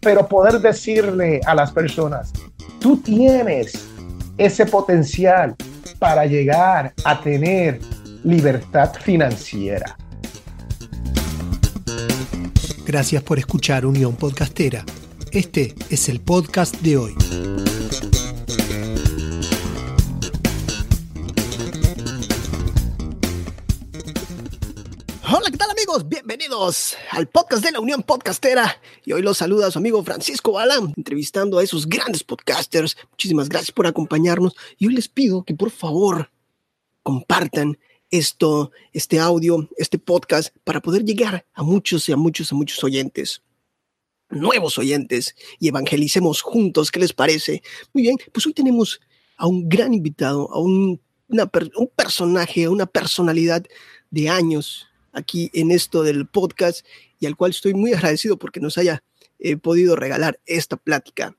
pero poder decirle a las personas, tú tienes ese potencial para llegar a tener libertad financiera. Gracias por escuchar Unión Podcastera. Este es el podcast de hoy. Bienvenidos al podcast de la Unión Podcastera. Y hoy los saluda su amigo Francisco Balán, entrevistando a esos grandes podcasters. Muchísimas gracias por acompañarnos. Y hoy les pido que por favor compartan esto, este audio, este podcast, para poder llegar a muchos y a muchos, a muchos oyentes nuevos oyentes y evangelicemos juntos. ¿Qué les parece? Muy bien, pues hoy tenemos a un gran invitado, a un, un personaje, a una personalidad de años aquí en esto del podcast y al cual estoy muy agradecido porque nos haya eh, podido regalar esta plática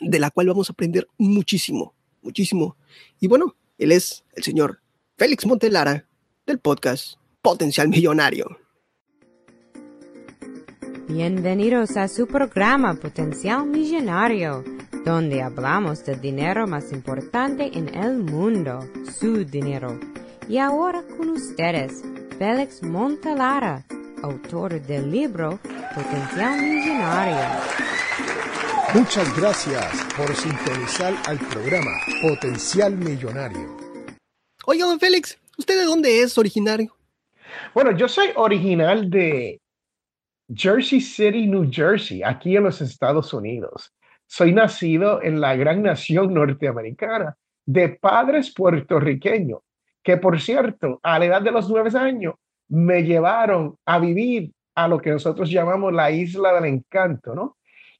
de la cual vamos a aprender muchísimo, muchísimo. Y bueno, él es el señor Félix Montelara del podcast Potencial Millonario. Bienvenidos a su programa Potencial Millonario, donde hablamos del dinero más importante en el mundo, su dinero. Y ahora con ustedes, Félix Montelara, autor del libro Potencial Millonario. Muchas gracias por sintonizar al programa Potencial Millonario. Oiga, don Félix, ¿usted de dónde es originario? Bueno, yo soy original de Jersey City, New Jersey, aquí en los Estados Unidos. Soy nacido en la gran nación norteamericana de padres puertorriqueños, que por cierto, a la edad de los nueve años, me llevaron a vivir a lo que nosotros llamamos la isla del encanto, ¿no?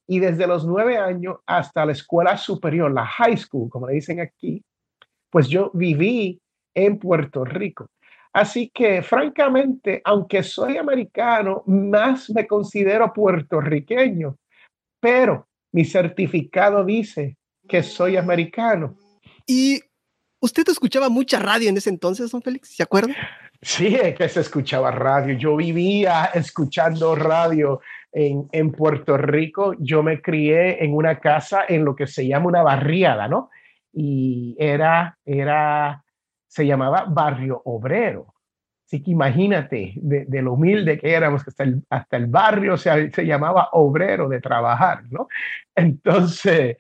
Y desde los nueve años hasta la escuela superior, la high school, como le dicen aquí, pues yo viví en Puerto Rico. Así que, francamente, aunque soy americano, más me considero puertorriqueño, pero mi certificado dice que soy americano. ¿Y usted escuchaba mucha radio en ese entonces, don Félix? ¿Se acuerda? Sí, es que se escuchaba radio. Yo vivía escuchando radio en, en Puerto Rico. Yo me crié en una casa en lo que se llama una barriada, ¿no? Y era, era se llamaba Barrio Obrero. Así que imagínate de, lo humilde que éramos, que hasta el, hasta el barrio se, se llamaba obrero de trabajar, ¿no? Entonces,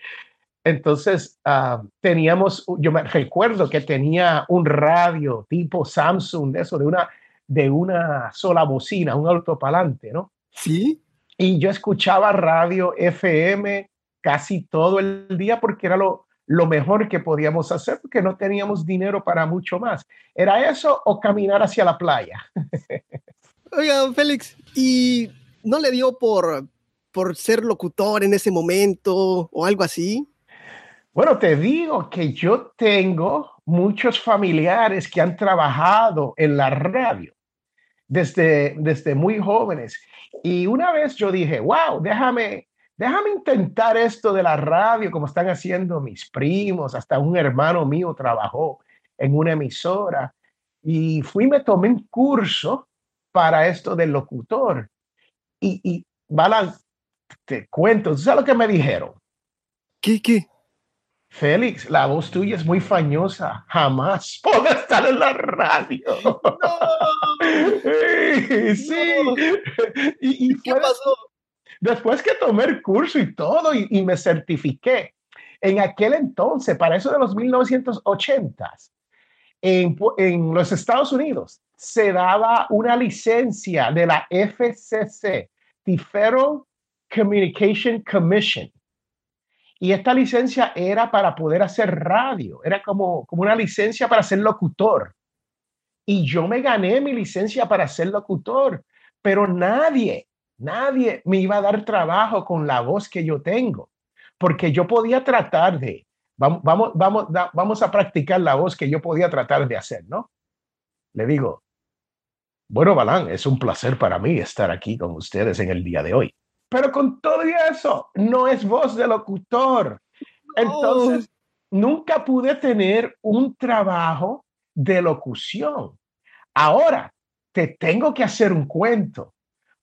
entonces ah, teníamos, yo me recuerdo que tenía un radio tipo Samsung, de eso, de una, de una sola bocina, un autopalante, ¿no? Sí. Y yo escuchaba radio FM casi todo el día porque era lo, lo mejor que podíamos hacer porque no teníamos dinero para mucho más. ¿Era eso o caminar hacia la playa? Oiga, Félix, ¿y no le dio por, por ser locutor en ese momento o algo así? Bueno, te digo que yo tengo muchos familiares que han trabajado en la radio desde, desde muy jóvenes. Y una vez yo dije, wow, déjame, déjame intentar esto de la radio como están haciendo mis primos, hasta un hermano mío trabajó en una emisora y fui, me tomé un curso para esto del locutor. Y, y Balan, te cuento, ¿sabes lo que me dijeron? ¿Qué, qué? Félix, la voz tuya es muy fañosa. Jamás puedo estar en la radio. sí. ¿Y, qué pasó? Después que tomé el curso y todo y, me certifiqué, en aquel entonces, para eso de los 1980s, en, en los Estados Unidos se daba una licencia de la FCC, the Federal Communication Commission. Y esta licencia era para poder hacer radio, era como, como una licencia para ser locutor. Y yo me gané mi licencia para ser locutor, pero nadie, Nadie me iba a dar trabajo con la voz que yo tengo, porque yo podía tratar de, vamos, vamos, vamos, vamos a practicar la voz que yo podía tratar de hacer, ¿no? Le digo, bueno, Balán, es un placer para mí estar aquí con ustedes en el día de hoy. Pero con todo eso, no es voz de locutor. Entonces, nunca pude tener un trabajo de locución. Ahora, te tengo que hacer un cuento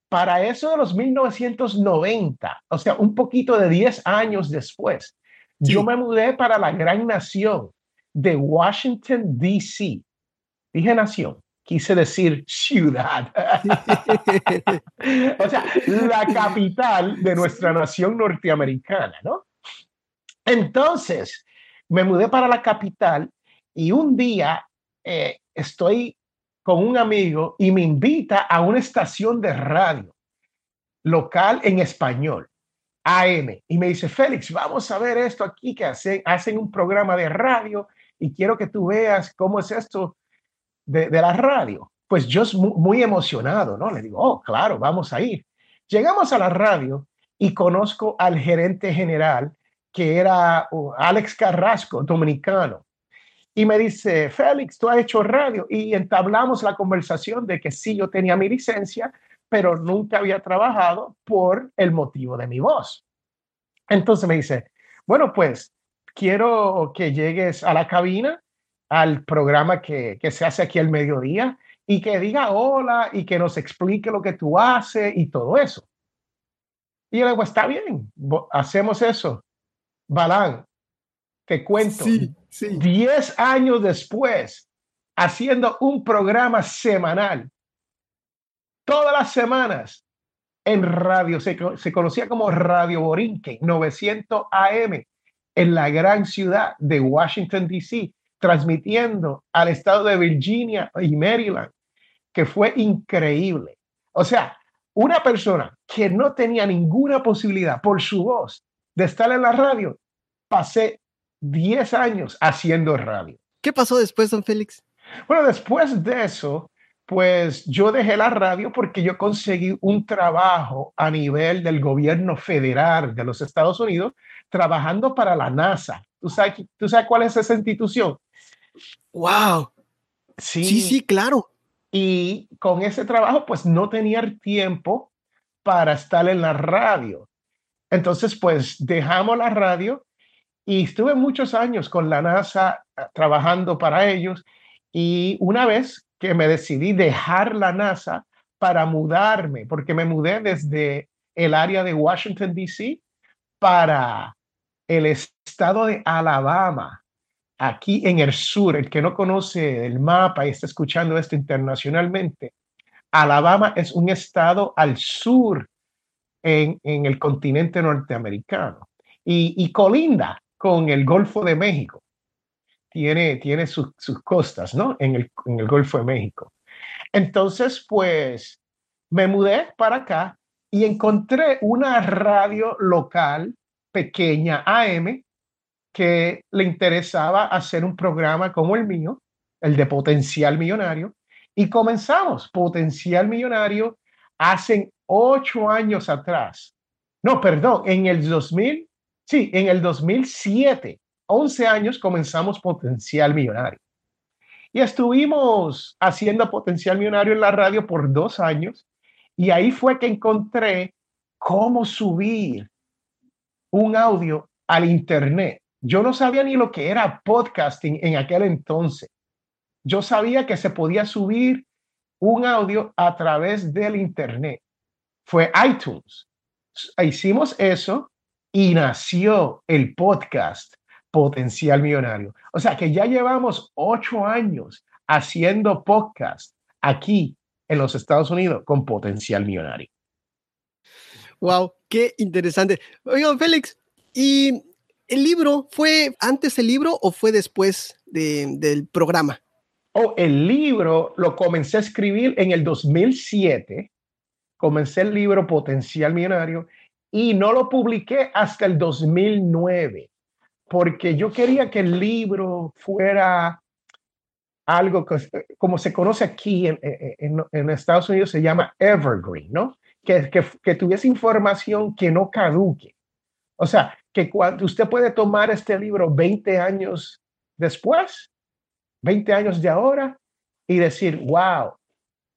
para eso de los 1990, o sea, un poquito de 10 años después, yo me mudé para la gran nación de Washington, D.C. Dije nación, quise decir ciudad. o sea, la capital de nuestra nación norteamericana, ¿no? Entonces, me mudé para la capital y un día eh, estoy con un amigo y me invita a una estación de radio local en español, AM, y me dice, Félix, vamos a ver esto aquí que hacen, hacen un programa de radio y quiero que tú veas cómo es esto de, la radio. Pues yo muy, muy emocionado, ¿no? Le digo, oh, claro, vamos a ir. Llegamos a la radio y conozco al gerente general que era Alex Carrasco, dominicano. Y me dice, Félix, tú has hecho radio. Y entablamos la conversación de que sí, yo tenía mi licencia, pero nunca había trabajado por el motivo de mi voz. Entonces me dice, bueno, pues quiero que llegues a la cabina, al programa que, que se hace aquí al mediodía, y que diga hola y que nos explique lo que tú haces y todo eso. Y yo le digo, está bien, hacemos eso. Balán, te cuento, sí, 10 años después, haciendo un programa semanal, todas las semanas en radio, se, se conocía como Radio Borinque, 900 AM, en la gran ciudad de Washington, D.C., transmitiendo al estado de Virginia y Maryland, que fue increíble. O sea, una persona que no tenía ninguna posibilidad por su voz de estar en la radio, pasé 10 años haciendo radio. ¿Qué pasó después, don Félix? Bueno, después de eso, pues yo dejé la radio porque yo conseguí un trabajo a nivel del gobierno federal de los Estados Unidos, trabajando para la NASA. ¿Tú sabes, ¿tú sabes cuál es esa institución? ¡Wow! Sí, sí, sí, claro. Y con ese trabajo, pues no tenía tiempo para estar en la radio. Entonces, pues dejamos la radio y estuve muchos años con la NASA ah, trabajando para ellos. Y una vez que me decidí dejar la NASA para mudarme, porque me mudé desde el área de Washington, D.C. para el estado de Alabama, aquí en el sur. El que no conoce el mapa y está escuchando esto internacionalmente, Alabama es un estado al sur en, el continente norteamericano y, colinda con el Golfo de México. Tiene, tiene sus costas, ¿no? En el, en el Golfo de México. Entonces, pues me mudé para acá y encontré una radio local pequeña AM que le interesaba hacer un programa como el mío, el de Potencial Millonario, y comenzamos Potencial Millonario hace ocho años atrás. No, perdón, en el 2000, sí, en el 2007, 11 años comenzamos Potencial Millonario. Y estuvimos haciendo Potencial Millonario en la radio por dos años y ahí fue que encontré cómo subir un audio al Internet. Yo no sabía ni lo que era podcasting en aquel entonces. Yo sabía que se podía subir un audio a través del Internet. Fue iTunes. Hicimos eso y nació el podcast Potencial Millonario. O sea que ya llevamos ocho años haciendo podcast aquí en los Estados Unidos con Potencial Millonario. Wow, qué interesante. Oigan, Félix, ¿y el libro fue antes el libro o fue después del programa? Oh, el libro lo comencé a escribir en el 2007. Comencé el libro Potencial Millonario y no lo publiqué hasta el 2009 porque yo quería que el libro fuera algo que, como se conoce aquí en, en Estados Unidos, se llama evergreen, ¿no? que, que, tuviese información que no caduque. O sea, que cuando usted puede tomar este libro 20 años después, 20 años de ahora, y decir, wow,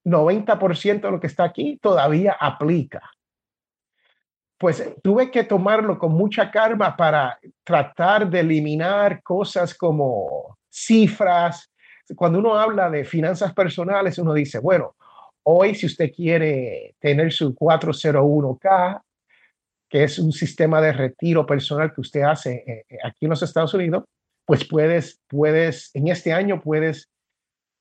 90% de lo que está aquí todavía aplica. Pues tuve que tomarlo con mucha calma para tratar de eliminar cosas como cifras. Cuando uno habla de finanzas personales, uno dice, bueno, hoy si usted quiere tener su 401k, que es un sistema de retiro personal que usted hace eh, eh, aquí en los Estados Unidos, pues puedes, puedes, en este año puedes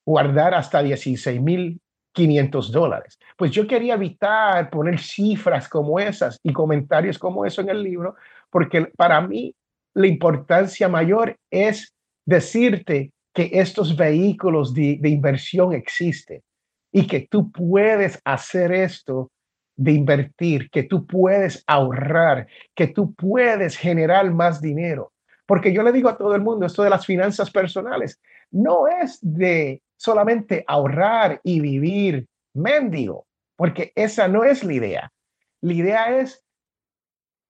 guardar hasta 16 mil 500 dólares. Pues yo quería evitar poner cifras como esas y comentarios como eso en el libro, porque para mí la importancia mayor es decirte que estos vehículos de, de inversión existen y que tú puedes hacer esto de invertir, que tú puedes ahorrar, que tú puedes generar más dinero. Porque yo le digo a todo el mundo, esto de las finanzas personales no es de solamente ahorrar y vivir mendigo, porque esa no es la idea. La idea es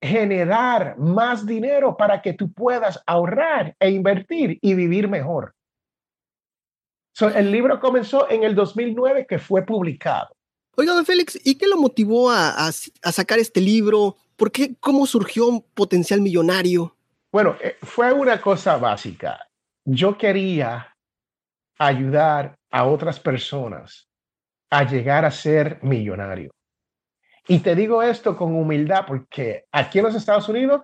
generar más dinero para que tú puedas ahorrar e invertir y vivir mejor. el libro comenzó en el 2009 que fue publicado. Oiga, don Félix, ¿y qué lo motivó a, sacar este libro? ¿Por qué? ¿Cómo surgió un potencial millonario? Bueno, eh, fue una cosa básica. Yo quería ayudar a otras personas a llegar a ser millonario. Y te digo esto con humildad porque aquí en los Estados Unidos,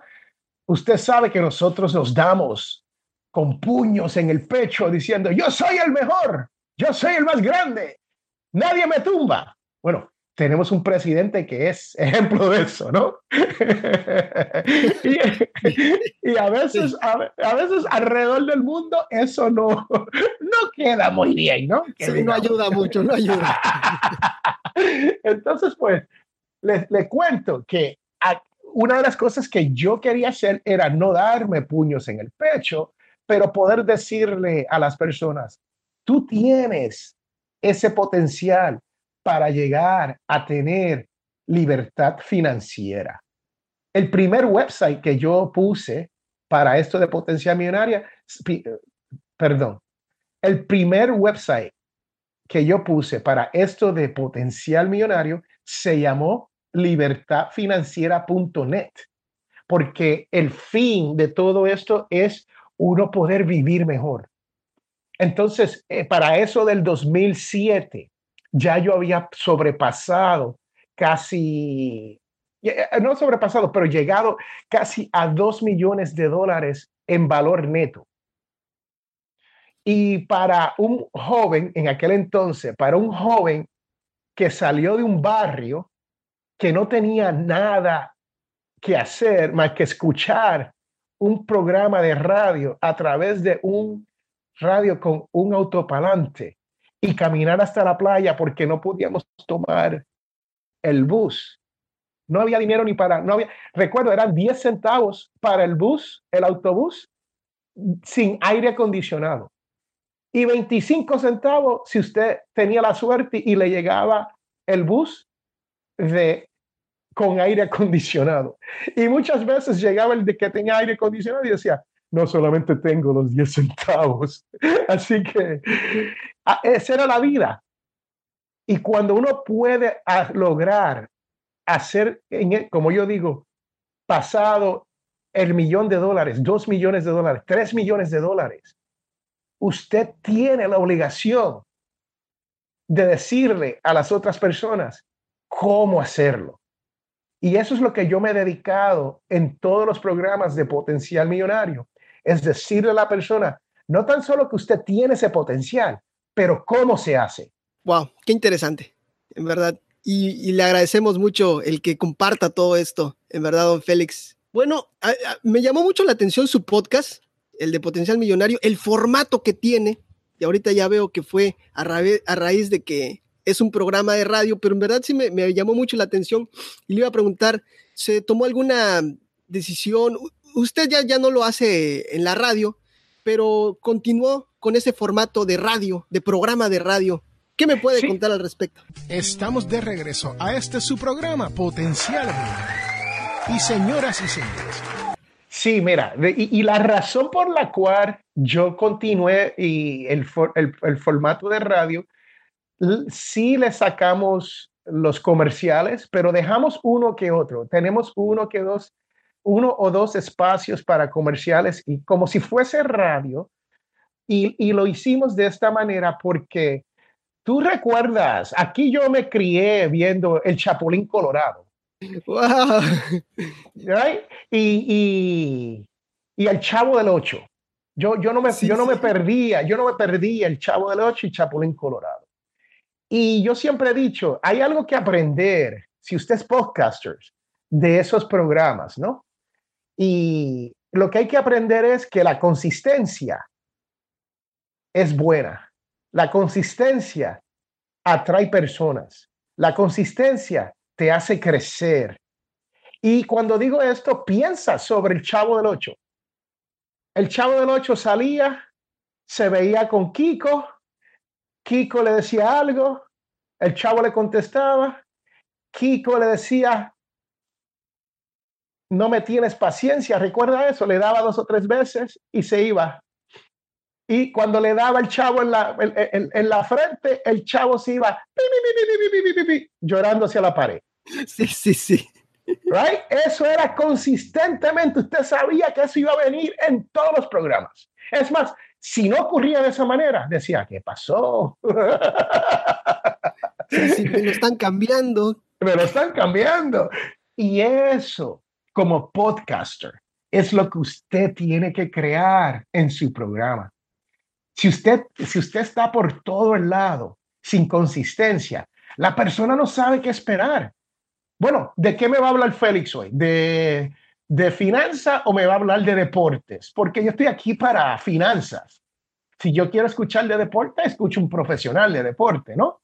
usted sabe que nosotros nos damos con puños en el pecho diciendo, yo soy el mejor, yo soy el más grande, nadie me tumba. Bueno, tenemos un presidente que es ejemplo de eso, ¿no? y, a, veces, a, veces alrededor del mundo eso no, no queda muy bien, ¿no? no ayuda mucho, no ayuda. Entonces, pues, le, le cuento que una de las cosas que yo quería hacer era no darme puños en el pecho, pero poder decirle a las personas, tú tienes ese potencial, para llegar a tener libertad financiera. El primer website que yo puse para esto de potencial millonaria, perdón, el primer website que yo puse para esto de potencial millonario se llamó libertadfinanciera.net, porque el fin de todo esto es uno poder vivir mejor. Entonces, eh, para eso del 2007, ya yo había sobrepasado casi, eh, no sobrepasado, pero llegado casi a dos millones de dólares en valor neto. Y para un joven, en aquel entonces, para un joven que salió de un barrio que no tenía nada que hacer más que escuchar un programa de radio a través de un radio con un autopalante y caminar hasta la playa porque no podíamos tomar el bus. No había dinero ni para, no había, recuerdo, eran 10 centavos para el bus, el autobús, sin aire acondicionado. Y 25 centavos si usted tenía la suerte y le llegaba el bus de con aire acondicionado. Y muchas veces llegaba el de que tenía aire acondicionado y decía, no solamente tengo los 10 centavos. Así que ah, esa era la vida. Y cuando uno puede ah, lograr hacer, como yo digo, pasado el millón de dólares, dos millones de dólares, tres millones de dólares, usted tiene la obligación de decirle a las otras personas cómo hacerlo. Y eso es lo que yo me he dedicado en todos los programas de potencial millonario es decirle a la persona, no tan solo que usted tiene ese potencial, pero cómo se hace. Wow, qué interesante, en verdad. Y, le agradecemos mucho el que comparta todo esto, en verdad, don Félix. Bueno, me llamó mucho la atención su podcast, el de Potencial Millonario, el formato que tiene, y ahorita ya veo que fue a, raíz de que es un programa de radio, pero en verdad sí me, me, llamó mucho la atención y le iba a preguntar, ¿se tomó alguna decisión? Usted ya, ya no lo hace en la radio, pero continuó con ese formato de radio, de programa de radio. ¿Qué me puede contar al respecto? Estamos de regreso a este su programa Potencial Y señoras y señores. Sí, mira, y, la razón por la cual yo continué y el, el, el formato de radio, sí le sacamos los comerciales, pero dejamos uno que otro. Tenemos uno que dos uno o dos espacios para comerciales y como si fuese radio. Y, lo hicimos de esta manera porque tú recuerdas, aquí yo me crié viendo el Chapulín Colorado. Wow. right? Y, y, y el Chavo del Ocho. Yo, yo, no me, Sí, yo no me perdía, yo no me perdía el Chavo del Ocho y Chapulín Colorado. Y yo siempre he dicho, hay algo que aprender, si usted es podcaster, de esos programas, ¿no? Y lo que hay que aprender es que la consistencia es buena. La consistencia atrae personas. La consistencia te hace crecer. Y cuando digo esto, piensa sobre el Chavo del Ocho. El Chavo del Ocho salía, se veía con Kiko, Kiko le decía algo, el Chavo le contestaba, Kiko le decía, no me tienes paciencia, recuerda eso, le daba dos o tres veces y se iba. Y cuando le daba el chavo en la, en, la frente, el chavo se iba llorando hacia la pared. Sí, sí, sí. Right? Eso era consistentemente, usted sabía que eso iba a venir en todos los programas. Es más, si no ocurría de esa manera, decía, ¿qué pasó? Sí, sí, me lo están cambiando. Me lo están cambiando. Y eso como podcaster, es lo que usted tiene que crear en su programa. Si usted, si usted está por todo el lado sin consistencia, la persona no sabe qué esperar. Bueno, ¿de qué me va a hablar Félix hoy? ¿De, de finanza o me va a hablar de deportes? Porque yo estoy aquí para finanzas. Si yo quiero escuchar de deporte, escucho un profesional de deporte, ¿no?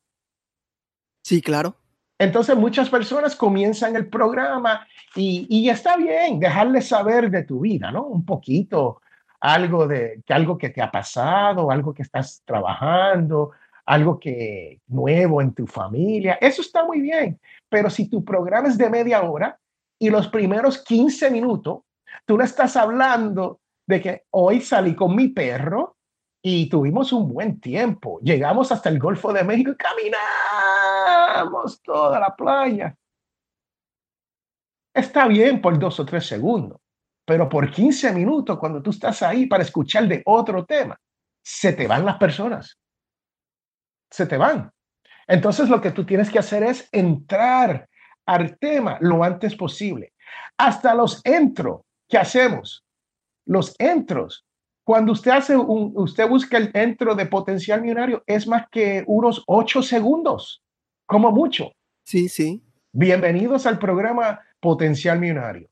Sí, claro. Entonces muchas personas comienzan el programa y, está bien dejarles saber de tu vida, ¿no? Un poquito, algo de que algo que te ha pasado, algo que estás trabajando, algo que nuevo en tu familia. Eso está muy bien, pero si tu programa es de media hora y los primeros 15 minutos tú le estás hablando de que hoy salí con mi perro y tuvimos un buen tiempo. Llegamos hasta el Golfo de México y caminamos toda la playa. Está bien por dos o tres segundos, pero por 15 minutos, cuando tú estás ahí para escuchar de otro tema, se te van las personas. Se te van. Entonces lo que tú tienes que hacer es entrar al tema lo antes posible. Hasta los entros que hacemos, los entros cuando usted hace un, usted busca el entro de potencial millonario, es más que unos ocho segundos, como mucho. Sí, sí. Bienvenidos al programa Potencial Millonario,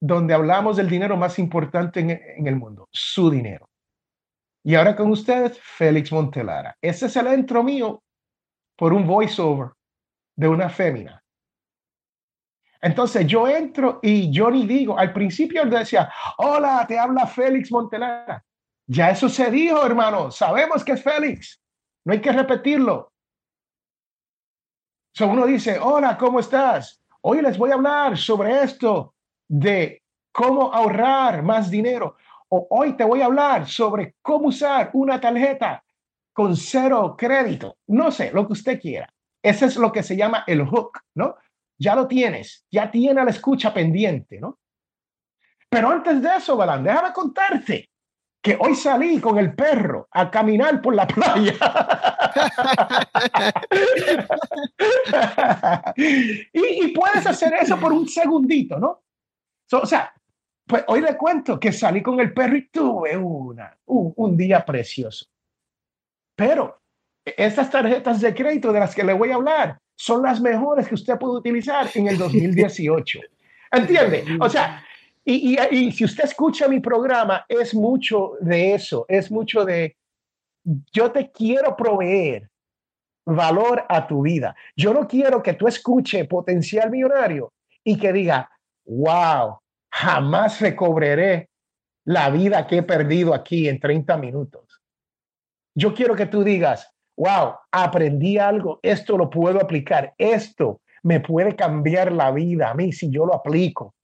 donde hablamos del dinero más importante en, en el mundo, su dinero. Y ahora con ustedes, Félix Montelara. Ese es el intro mío por un voiceover de una fémina. Entonces yo entro y yo ni digo, al principio él decía, hola, te habla Félix Montelara. Ya eso se dijo, hermano, sabemos que es Félix, no hay que repetirlo. So uno dice, hola, ¿cómo estás? Hoy les voy a hablar sobre esto de cómo ahorrar más dinero. O hoy te voy a hablar sobre cómo usar una tarjeta con cero crédito. No sé, lo que usted quiera. Ese es lo que se llama el hook, ¿no? Ya lo tienes, ya tiene la escucha pendiente, ¿no? Pero antes de eso, Balán, déjame contarte que hoy salí con el perro a caminar por la playa. y, puedes hacer eso por un segundito, ¿no? So, o sea, pues hoy le cuento que salí con el perro y tuve una, un, un día precioso. Pero estas tarjetas de crédito de las que le voy a hablar son las mejores que usted puede utilizar en el 2018. ¿Entiende? O sea, y, y, y, si usted escucha mi programa, es mucho de eso, es mucho de, yo te quiero proveer valor a tu vida. Yo no quiero que tú escuche potencial millonario y que diga, wow, jamás recobraré la vida que he perdido aquí en 30 minutos. Yo quiero que tú digas, wow, aprendí algo, esto lo puedo aplicar, esto me puede cambiar la vida a mí si yo lo aplico.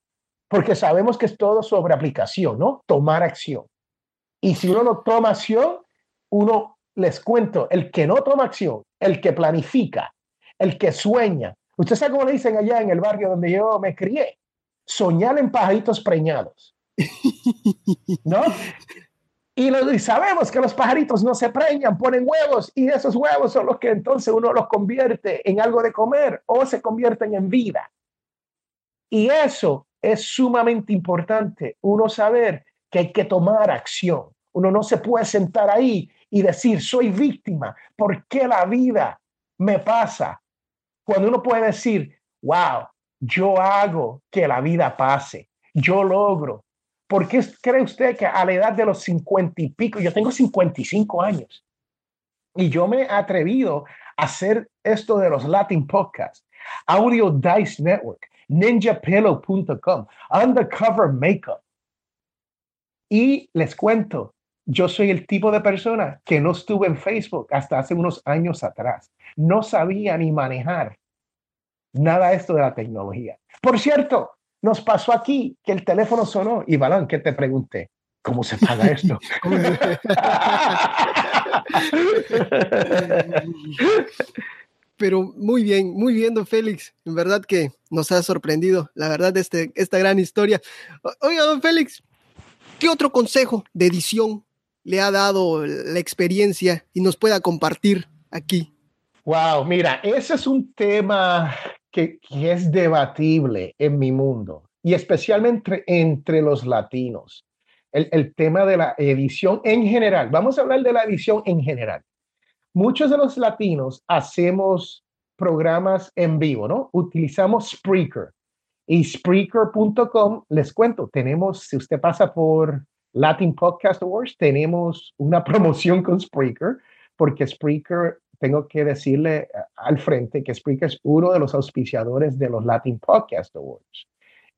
Porque sabemos que es todo sobre aplicación, ¿no? Tomar acción. Y si uno no toma acción, uno, les cuento, el que no toma acción, el que planifica, el que sueña. Usted sabe cómo le dicen allá en el barrio donde yo me crié, soñar en pajaritos preñados. ¿No? Y, lo, y sabemos que los pajaritos no se preñan, ponen huevos y esos huevos son los que entonces uno los convierte en algo de comer o se convierten en vida. Y eso es sumamente importante, uno saber que hay que tomar acción. Uno no se puede sentar ahí y decir, soy víctima, ¿por qué la vida me pasa? Cuando uno puede decir, wow, yo hago que la vida pase, yo logro. ¿Por qué cree usted que a la edad de los cincuenta y pico, yo tengo 55 años, y yo me he atrevido a hacer esto de los Latin Podcasts, Audio Dice Network, ninjapillow.com, Undercover Makeup. Y les cuento, yo soy el tipo de persona que no estuve en Facebook hasta hace unos años atrás. No sabía ni manejar nada esto de la tecnología. Por cierto, nos pasó aquí que el teléfono sonó y Balán, ¿qué te pregunté? ¿Cómo se paga esto? Pero muy bien, muy bien, don Félix. En verdad que nos ha sorprendido, la verdad, este, esta gran historia. Oiga, don Félix, ¿qué otro consejo de edición le ha dado la experiencia y nos pueda compartir aquí? Wow, mira, ese es un tema que, es debatible en mi mundo y especialmente entre, los latinos. El, el, tema de la edición en general. Vamos a hablar de la edición en general. Muchos de los latinos hacemos programas en vivo, ¿no? Utilizamos Spreaker. Y Spreaker.com, les cuento, tenemos, si usted pasa por Latin Podcast Awards, tenemos una promoción con Spreaker, porque Spreaker tengo que decirle eh, al frente que Spreaker es uno de los auspiciadores de los Latin Podcast Awards.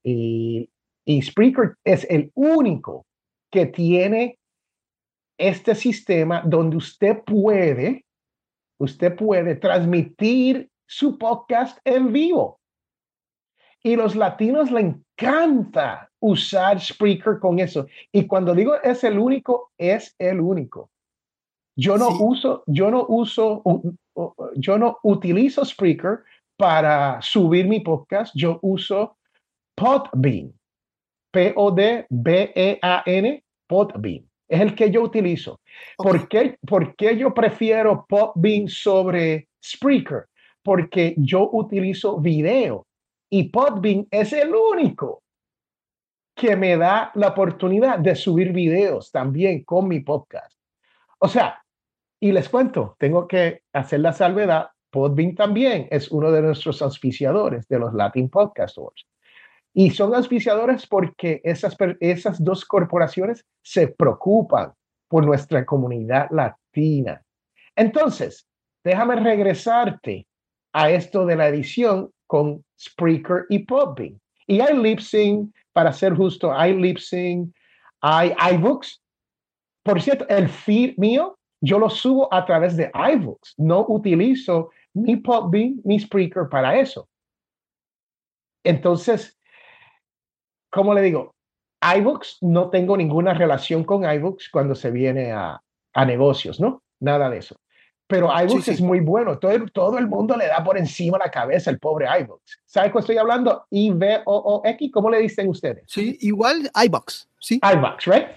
Y, y Spreaker es el único que tiene este sistema donde usted puede, usted puede transmitir su podcast en vivo. Y los latinos le encanta usar Spreaker con eso. Y cuando digo es el único, es el único. Yo no uso, yo no uso, yo no utilizo Spreaker para subir mi podcast. Yo uso Podbean. P-O-D-B-E-A-N, Podbean. Es el que yo utilizo. ¿Por, qué, ¿Por qué yo prefiero Podbean sobre Spreaker? Porque yo utilizo video y Podbean es el único que me da la oportunidad de subir videos también con mi podcast. O sea, y les cuento, tengo que hacer la salvedad. Podbean también es uno de nuestros auspiciadores de los Latin Podcast Awards. Y son auspiciadores porque esas, esas dos corporaciones se preocupan por nuestra comunidad latina. Entonces, déjame regresarte a esto de la edición con Spreaker y Podbean. Y hay lip sync, para ser justo, hay lip sync, hay iBooks. Por cierto, el feed mío yo lo subo a través de iVoox. No utilizo ni Podbean ni Spreaker para eso. Entonces, ¿cómo le digo? iVoox no tengo ninguna relación con iVoox cuando se viene a, negocios, ¿no? Nada de eso. Pero iVoox es muy bueno. Todo el, todo el mundo le da por encima la cabeza al pobre iVoox. ¿Sabe qué estoy hablando? I-V-O-O-X. ¿Cómo le dicen ustedes? Sí, igual iVoox. Sí. iVoox, ¿right?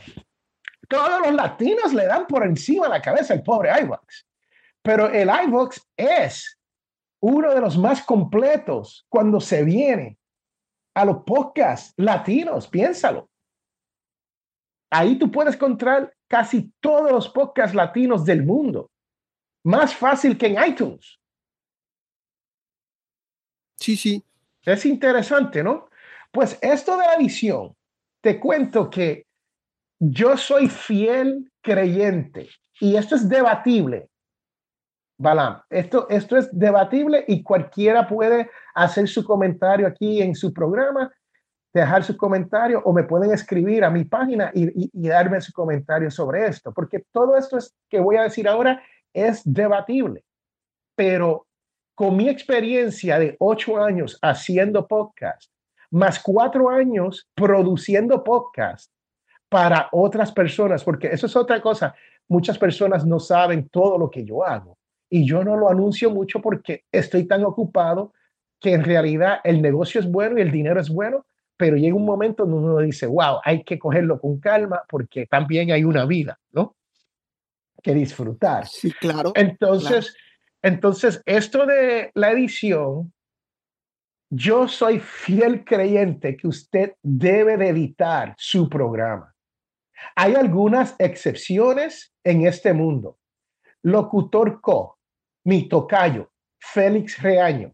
Todos los latinos le dan por encima la cabeza al pobre iVox. Pero el iVox es uno de los más completos cuando se viene a los podcasts latinos. Piénsalo. Ahí tú puedes encontrar casi todos los podcasts latinos del mundo. Más fácil que en iTunes. Sí, sí. Es interesante, ¿no? Pues esto de la edición, te cuento que yo soy fiel creyente y esto es debatible. Balam, esto, esto es debatible y cualquiera puede hacer su comentario aquí en su programa, dejar su comentario o me pueden escribir a mi página y, y darme su comentario sobre esto, porque todo esto es, que voy a decir ahora es debatible. Pero con mi experiencia de ocho años haciendo podcast, más cuatro años produciendo podcast, para otras personas, porque eso es otra cosa. Muchas personas no saben todo lo que yo hago y yo no lo anuncio mucho porque estoy tan ocupado que en realidad el negocio es bueno y el dinero es bueno, pero llega un momento donde uno dice, wow, hay que cogerlo con calma porque también hay una vida, ¿no? Que disfrutar. Sí, claro. Entonces, entonces esto de la edición, yo soy fiel creyente que usted debe de editar su programa. Hay algunas excepciones en este mundo. Locutor Co, mi tocayo, Félix Reaño.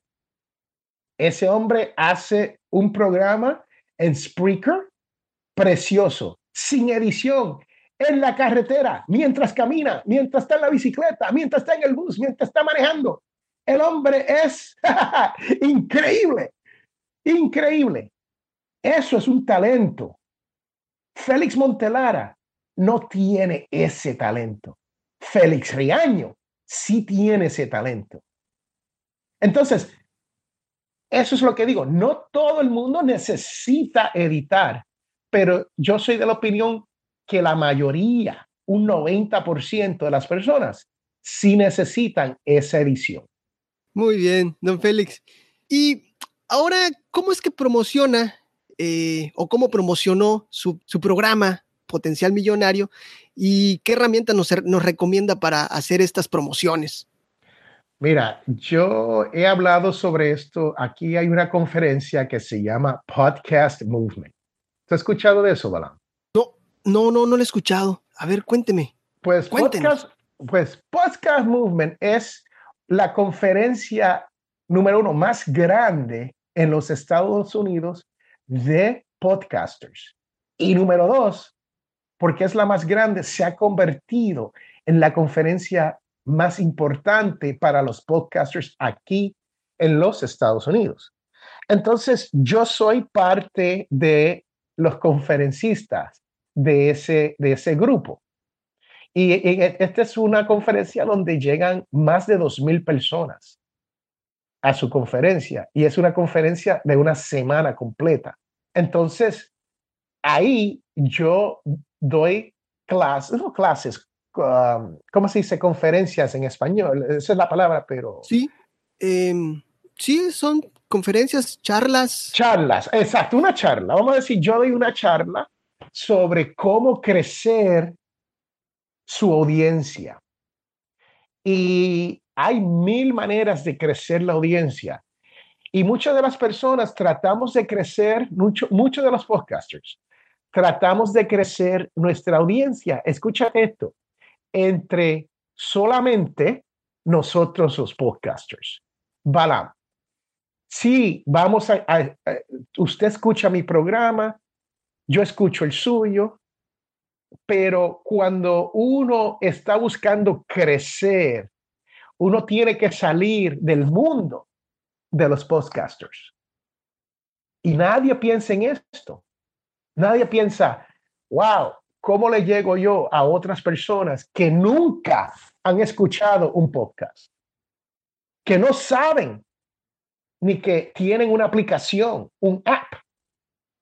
Ese hombre hace un programa en Spreaker precioso, sin edición, en la carretera, mientras camina, mientras está en la bicicleta, mientras está en el bus, mientras está manejando. El hombre es increíble, increíble. Eso es un talento. Félix Montelara no tiene ese talento. Félix Riaño sí tiene ese talento. Entonces, eso es lo que digo. No todo el mundo necesita editar, pero yo soy de la opinión que la mayoría, un 90% de las personas, sí necesitan esa edición. Muy bien, don Félix. Y ahora, ¿cómo es que promociona eh, o cómo promocionó su, programa Potencial Millonario y qué herramienta nos, nos recomienda para hacer estas promociones? Mira, yo he hablado sobre esto. Aquí hay una conferencia que se llama Podcast Movement. ¿Te has escuchado de eso, Balán? No, no, no, no lo he escuchado. A ver, cuénteme. Pues podcast, pues Podcast Movement es la conferencia número uno más grande en los Estados Unidos de podcasters. Y número dos, porque es la más grande, se ha convertido en la conferencia más importante para los podcasters aquí en los Estados Unidos. Entonces, yo soy parte de los conferencistas de ese, de ese grupo. Y, esta es una conferencia donde llegan más de 2.000 personas a su conferencia y es una conferencia de una semana completa. Entonces, ahí yo doy clases, no clases, um, ¿cómo se dice? Conferencias en español, esa es la palabra, pero... Sí, em, sí, son conferencias, charlas. Charlas, exacto, una charla. Vamos a decir, yo doy una charla sobre cómo crecer su audiencia. Y hay mil maneras de crecer la audiencia. Y muchas de las personas tratamos de crecer, muchos mucho de los podcasters, tratamos de crecer nuestra audiencia. Escucha esto, entre solamente nosotros los podcasters. Balam, si vamos a, usted escucha mi programa, yo escucho el suyo, pero cuando uno está buscando crecer uno tiene que salir del mundo de los podcasters. Y nadie piensa en esto. Nadie piensa, wow, ¿cómo le llego yo a otras personas que nunca han escuchado un podcast? Que no saben ni que tienen una aplicación, un app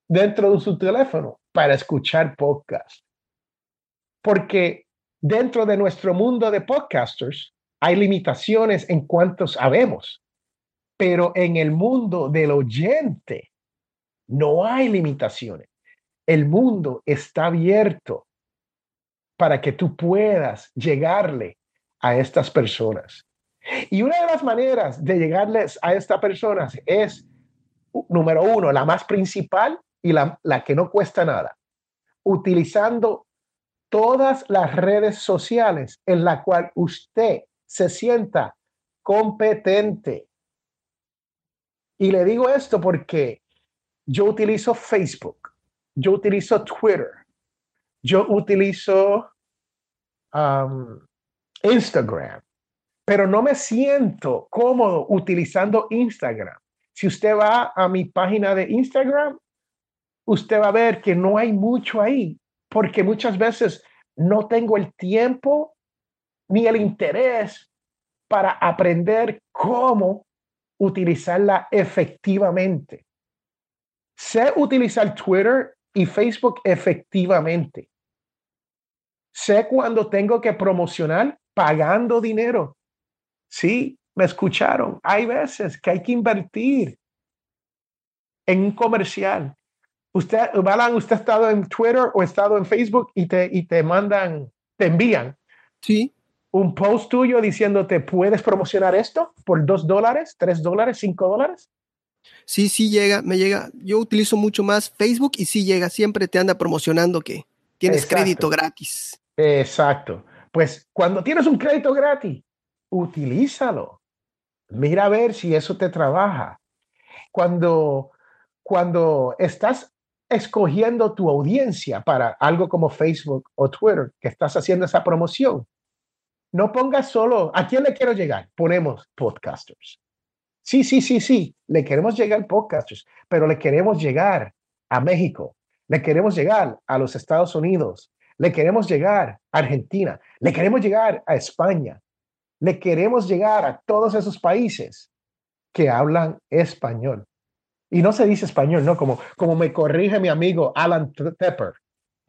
dentro de su teléfono para escuchar podcast. Porque dentro de nuestro mundo de podcasters, hay limitaciones en cuanto sabemos, pero en el mundo del oyente no hay limitaciones. El mundo está abierto para que tú puedas llegarle a estas personas. Y una de las maneras de llegarles a estas personas es, número uno, la más principal y la, la que no cuesta nada, utilizando todas las redes sociales en la cual usted se sienta competente. Y le digo esto porque yo utilizo Facebook, yo utilizo Twitter, yo utilizo um, Instagram, pero no me siento cómodo utilizando Instagram. Si usted va a mi página de Instagram, usted va a ver que no hay mucho ahí, porque muchas veces no tengo el tiempo ni el interés para aprender cómo utilizarla efectivamente. Sé utilizar Twitter y Facebook efectivamente. Sé cuando tengo que promocionar pagando dinero. Sí, me escucharon. Hay veces que hay que invertir en un comercial. Usted, Alan, usted ha estado en Twitter o ha estado en Facebook y te, y te mandan, te envían Sí, un post tuyo diciéndote, ¿puedes promocionar esto por dos dólares, tres dólares, cinco dólares? sí, sí llega, me llega. Yo utilizo mucho más Facebook y sí llega, siempre te anda promocionando que tienes Exacto. crédito gratis. Exacto. Pues cuando tienes un crédito gratis, utilízalo. Mira a ver si eso te trabaja. Cuando, cuando estás escogiendo tu audiencia para algo como Facebook o Twitter, que estás haciendo esa promoción, no pongas solo, ¿a quién le quiero llegar? Ponemos podcasters. Sí, sí, sí, sí, le queremos llegar podcasters, pero le queremos llegar a México, le queremos llegar a los Estados Unidos, le queremos llegar a Argentina, le queremos llegar a España, le queremos llegar a todos esos países que hablan español. Y no se dice español, ¿no? Como, como me corrige mi amigo Alan Tepper.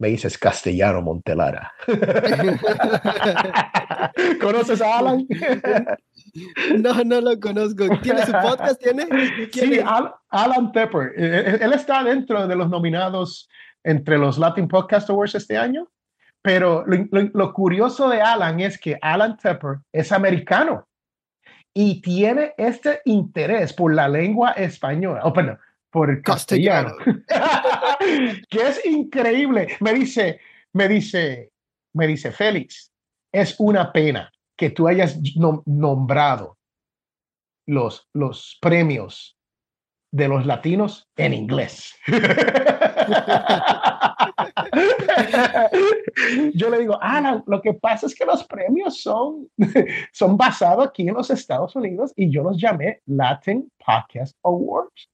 Me dices castellano Montelara. ¿Conoces a Alan? No, no lo conozco. ¿Tiene su podcast? ¿Tiene? ¿Quién Sí? Al- Alan Tepper. Eh, eh, Él está dentro de los nominados entre los Latin Podcast Awards este año. Pero lo, lo- lo curioso de Alan es que Alan Tepper es americano y tiene este interés por la lengua española, o perdón, por el castellano, que es increíble. Me dice, me dice, me dice, Félix, es una pena que tú hayas nom- nombrado los, los premios de los latinos en inglés. Yo le digo, Ana, lo que pasa es que los premios son, son basados aquí en los Estados Unidos y yo los llamé Latin Podcast Awards,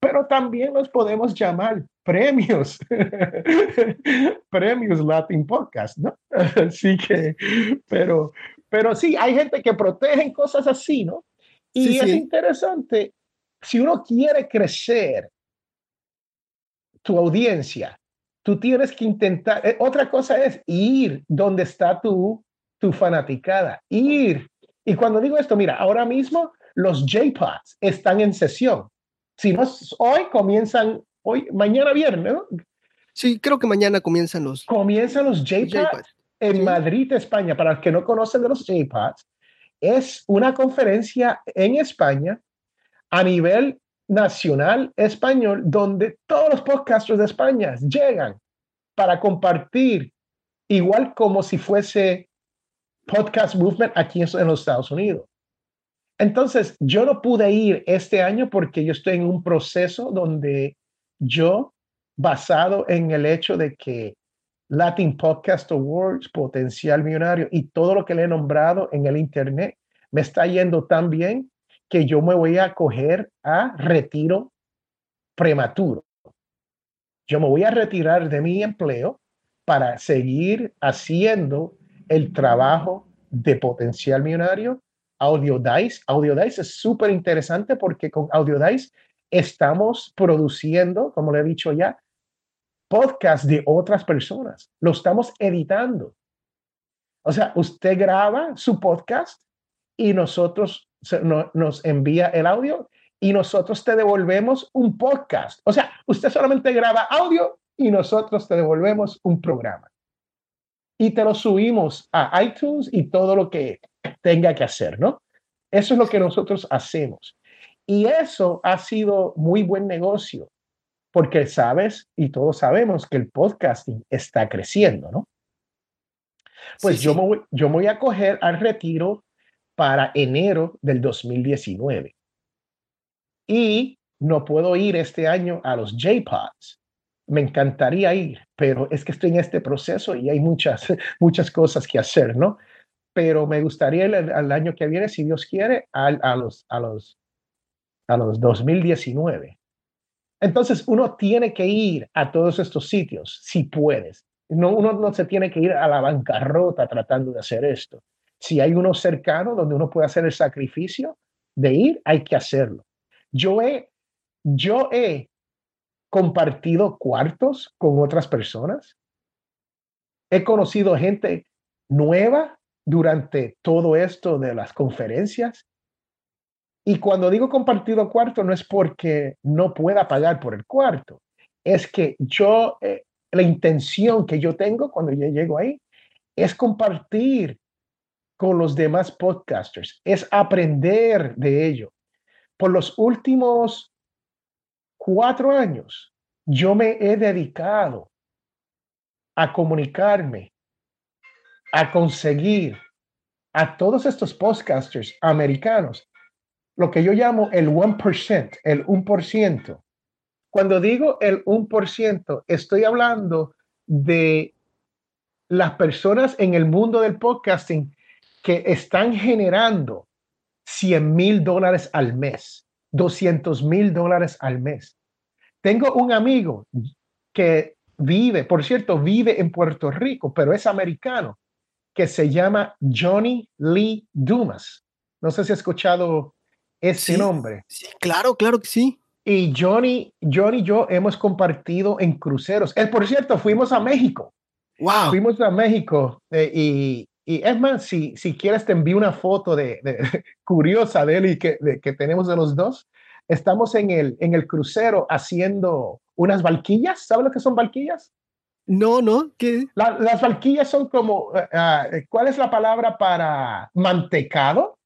pero también los podemos llamar premios, premios Latin Podcast, ¿no? Así que, pero, pero sí, hay gente que protegen cosas así, ¿no? Y Sí, es sí. interesante, si uno quiere crecer tu audiencia, tú tienes que intentar, eh, otra cosa es ir donde está tu, tu fanaticada, ir. Y cuando digo esto, mira, ahora mismo los J-Pods están en sesión. Si no es hoy, comienzan hoy, mañana viernes, ¿no? Sí, creo que mañana comienzan los Comienzan los J-Pods J-Pods. en Sí. Madrid, España. Para los que no conocen de los J-Pods, es una conferencia en España a nivel nacional español donde todos los podcasters de España llegan para compartir igual como si fuese podcast movement aquí en los Estados Unidos. Entonces, yo no pude ir este año porque yo estoy en un proceso donde yo, basado en el hecho de que Latin Podcast Awards, Potencial Millonario y todo lo que le he nombrado en el Internet me está yendo tan bien que yo me voy a coger a retiro prematuro. Yo me voy a retirar de mi empleo para seguir haciendo el trabajo de Potencial Millonario. Audiodice. Audiodice es súper interesante porque con Audiodice estamos produciendo, como le he dicho ya, podcast de otras personas. Lo estamos editando. O sea, usted graba su podcast y nosotros nos envía el audio y nosotros te devolvemos un podcast. O sea, usted solamente graba audio y nosotros te devolvemos un programa. Y te lo subimos a iTunes y todo lo que tenga que hacer, ¿no? Eso es lo que nosotros hacemos. Y eso ha sido muy buen negocio porque sabes y todos sabemos que el podcasting está creciendo, ¿no? Pues Sí, yo, sí. Me voy, yo me voy a coger al retiro para enero del 2019. Y no puedo ir este año a los J-Pods. Me encantaría ir, pero es que estoy en este proceso y hay muchas, muchas cosas que hacer, ¿no? Pero me gustaría el, el año que viene, si Dios quiere, al- a, los, a, los, a los 2019. Entonces, uno tiene que ir a todos estos sitios, si puedes. No, uno no se tiene que ir a la bancarrota tratando de hacer esto. Si hay uno cercano donde uno puede hacer el sacrificio de ir, hay que hacerlo. Yo he, yo he compartido cuartos con otras personas. He conocido gente nueva durante todo esto de las conferencias. Y cuando digo compartido cuarto, no es porque no pueda pagar por el cuarto, es que yo, eh, la intención que yo tengo cuando yo llego ahí es compartir con los demás podcasters, es aprender de ello. Por los últimos cuatro años, yo me he dedicado a comunicarme, a conseguir a todos estos podcasters americanos lo que yo llamo el 1%, el 1%. Cuando digo el 1%, estoy hablando de las personas en el mundo del podcasting que están generando 100 mil dólares al mes, 200 mil dólares al mes. Tengo un amigo que vive, por cierto, vive en Puerto Rico, pero es americano, que se llama Johnny Lee Dumas. No sé si ha escuchado ese nombre. Sí, claro, claro que sí. Y Johnny, Johnny y yo hemos compartido en cruceros. Él, por cierto, fuimos a México. Wow. Fuimos a México eh, y, y, es más, si, si quieres te envío una foto de, curiosa de él y que, que tenemos de los dos. Estamos en el, en el crucero haciendo unas valquillas. ¿Sabes lo que son valquillas? No, no, ¿qué? las valquillas son como, uh, ¿cuál es la palabra para mantecado?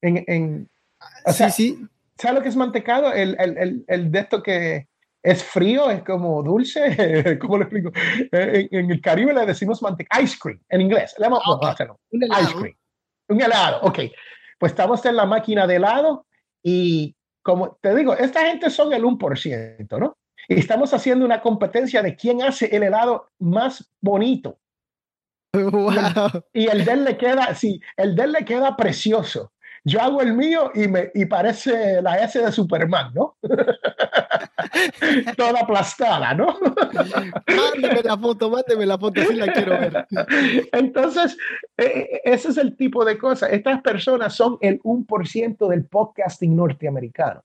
En, en, o sea, sí, sí. ¿Sabes lo que es mantecado? El, el, el, el, de esto que es frío, es como dulce, ¿cómo lo explico? En, en el Caribe le decimos mantecado, ice cream, en inglés. Le llamamos, okay. no, un helado. Ice cream. Un helado, ok. Pues estamos en la máquina de helado y como te digo, esta gente son el 1%, ¿no? Y estamos haciendo una competencia de quién hace el helado más bonito. Wow. Y el de él le queda, sí, el de él le queda precioso. Yo hago el mío y, me, y parece la S de Superman, ¿no? Toda aplastada, ¿no? mándeme la foto, mándeme la foto, si la quiero ver. Entonces, eh, ese es el tipo de cosas. Estas personas son el 1% del podcasting norteamericano.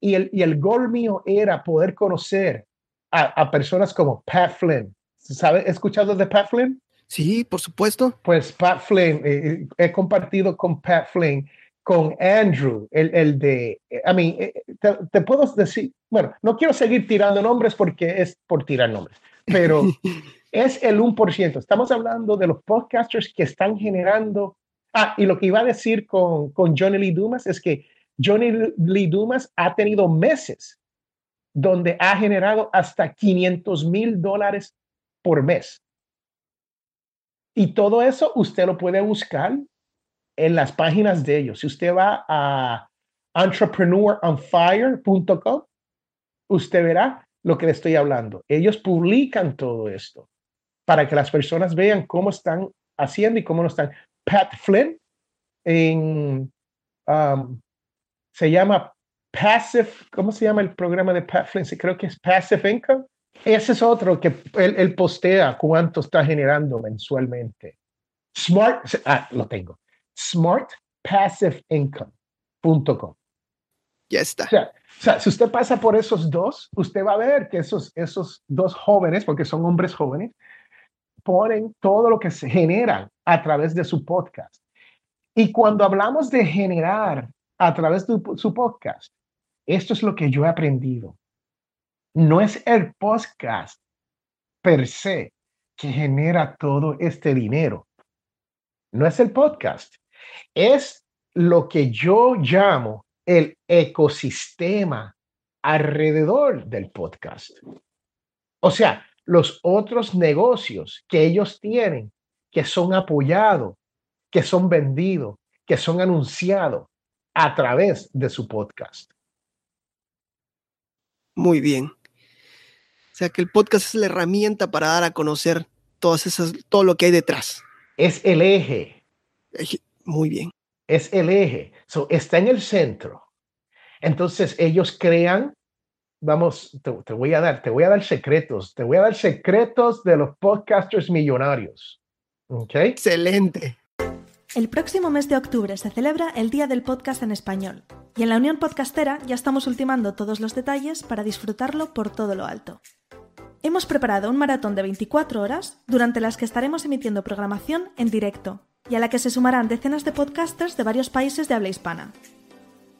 Y el, y el gol mío era poder conocer a, a personas como Pat Flynn. ¿Sabes? ¿Escuchado de Pat Flynn? Sí, por supuesto. Pues Pat Flynn, eh, he compartido con Pat Flynn, con Andrew, el, el de, a mí, eh, te, te, puedo decir, bueno, no quiero seguir tirando nombres porque es por tirar nombres, pero es el 1%. Estamos hablando de los podcasters que están generando. Ah, y lo que iba a decir con, con Johnny Lee Dumas es que Johnny Lee Dumas ha tenido meses donde ha generado hasta 500 mil dólares por mes. Y todo eso usted lo puede buscar en las páginas de ellos. Si usted va a entrepreneuronfire.com, usted verá lo que le estoy hablando. Ellos publican todo esto para que las personas vean cómo están haciendo y cómo lo están. Pat Flynn en um, se llama Passive, ¿cómo se llama el programa de Pat Flynn? Creo que es Passive Income. Ese es otro que él, él postea cuánto está generando mensualmente. Smart, ah, lo tengo. Smartpassiveincome.com. Ya está. O sea, o sea, si usted pasa por esos dos, usted va a ver que esos, esos dos jóvenes, porque son hombres jóvenes, ponen todo lo que se genera a través de su podcast. Y cuando hablamos de generar a través de su podcast. Esto es lo que yo he aprendido. No es el podcast per se que genera todo este dinero. No es el podcast. Es lo que yo llamo el ecosistema alrededor del podcast. O sea, los otros negocios que ellos tienen, que son apoyados, que son vendidos, que son anunciados, a través de su podcast. Muy bien. O sea que el podcast es la herramienta para dar a conocer todas esas, todo lo que hay detrás. Es el eje. Muy bien. Es el eje. So, está en el centro. Entonces ellos crean, vamos, te, te, voy a dar, te voy a dar secretos, te voy a dar secretos de los podcasters millonarios. Okay. Excelente. El próximo mes de octubre se celebra el Día del Podcast en Español, y en la Unión Podcastera ya estamos ultimando todos los detalles para disfrutarlo por todo lo alto. Hemos preparado un maratón de 24 horas durante las que estaremos emitiendo programación en directo, y a la que se sumarán decenas de podcasters de varios países de habla hispana.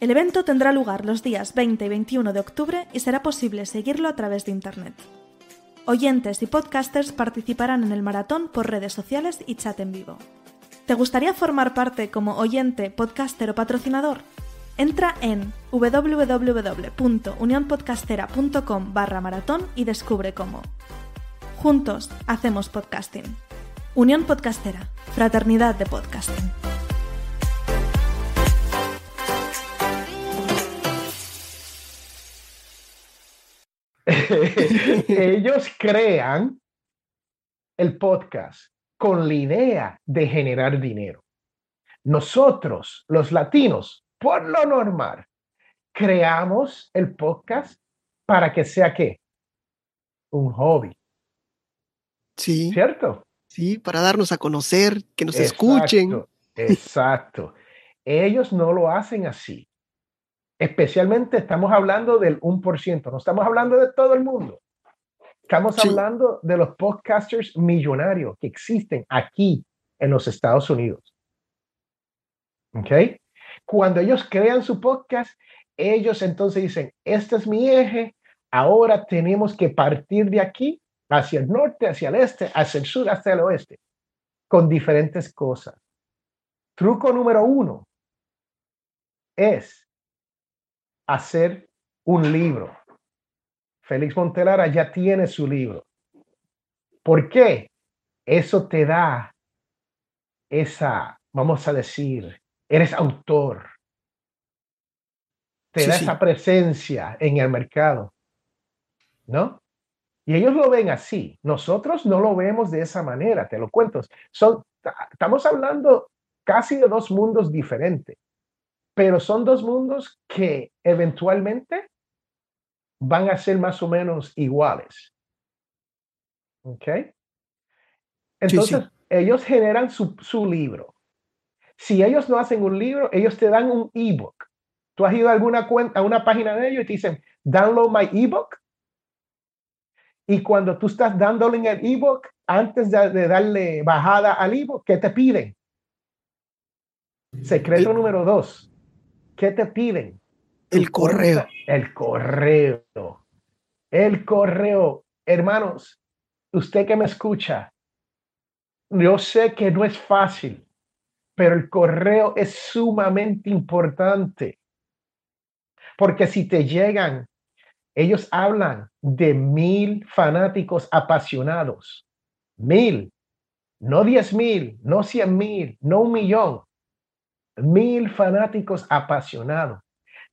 El evento tendrá lugar los días 20 y 21 de octubre y será posible seguirlo a través de Internet. Oyentes y podcasters participarán en el maratón por redes sociales y chat en vivo. ¿Te gustaría formar parte como oyente, podcaster o patrocinador? Entra en www.unionpodcastera.com barra maratón y descubre cómo. Juntos hacemos podcasting. Unión Podcastera, Fraternidad de Podcasting. Ellos crean el podcast con la idea de generar dinero. Nosotros, los latinos, por lo normal, creamos el podcast para que sea qué? Un hobby. Sí. ¿Cierto? Sí, para darnos a conocer, que nos escuchen. Exacto. Ellos no lo hacen así. Especialmente estamos hablando del 1%, no estamos hablando de todo el mundo. Estamos hablando de los podcasters millonarios que existen aquí en los Estados Unidos. ¿Ok? Cuando ellos crean su podcast, ellos entonces dicen, este es mi eje, ahora tenemos que partir de aquí hacia el norte, hacia el este, hacia el sur, hacia el oeste, con diferentes cosas. Truco número uno es hacer un libro. Félix Montelara ya tiene su libro. ¿Por qué? Eso te da esa, vamos a decir, eres autor. Te da esa presencia en el mercado. ¿No? Y ellos lo ven así. Nosotros no lo vemos de esa manera, te lo cuento. Son, estamos hablando casi de dos mundos diferentes pero son dos mundos que eventualmente van a ser más o menos iguales. ¿Ok? Entonces, ellos generan su, su, libro. Si ellos no hacen un libro, ellos te dan un ebook. Tú has ido a alguna cuenta, a una página de ellos y te dicen, download my ebook. Y cuando tú estás dándole en el ebook, antes de, de darle bajada al ebook, ¿qué te piden? Secreto número dos ¿Qué te piden? El correo. El correo. El correo. Hermanos, usted que me escucha, yo sé que no es fácil, pero el correo es sumamente importante. Porque si te llegan, ellos hablan de mil fanáticos apasionados. Mil. No diez mil, no cien mil, no un millón mil fanáticos apasionados.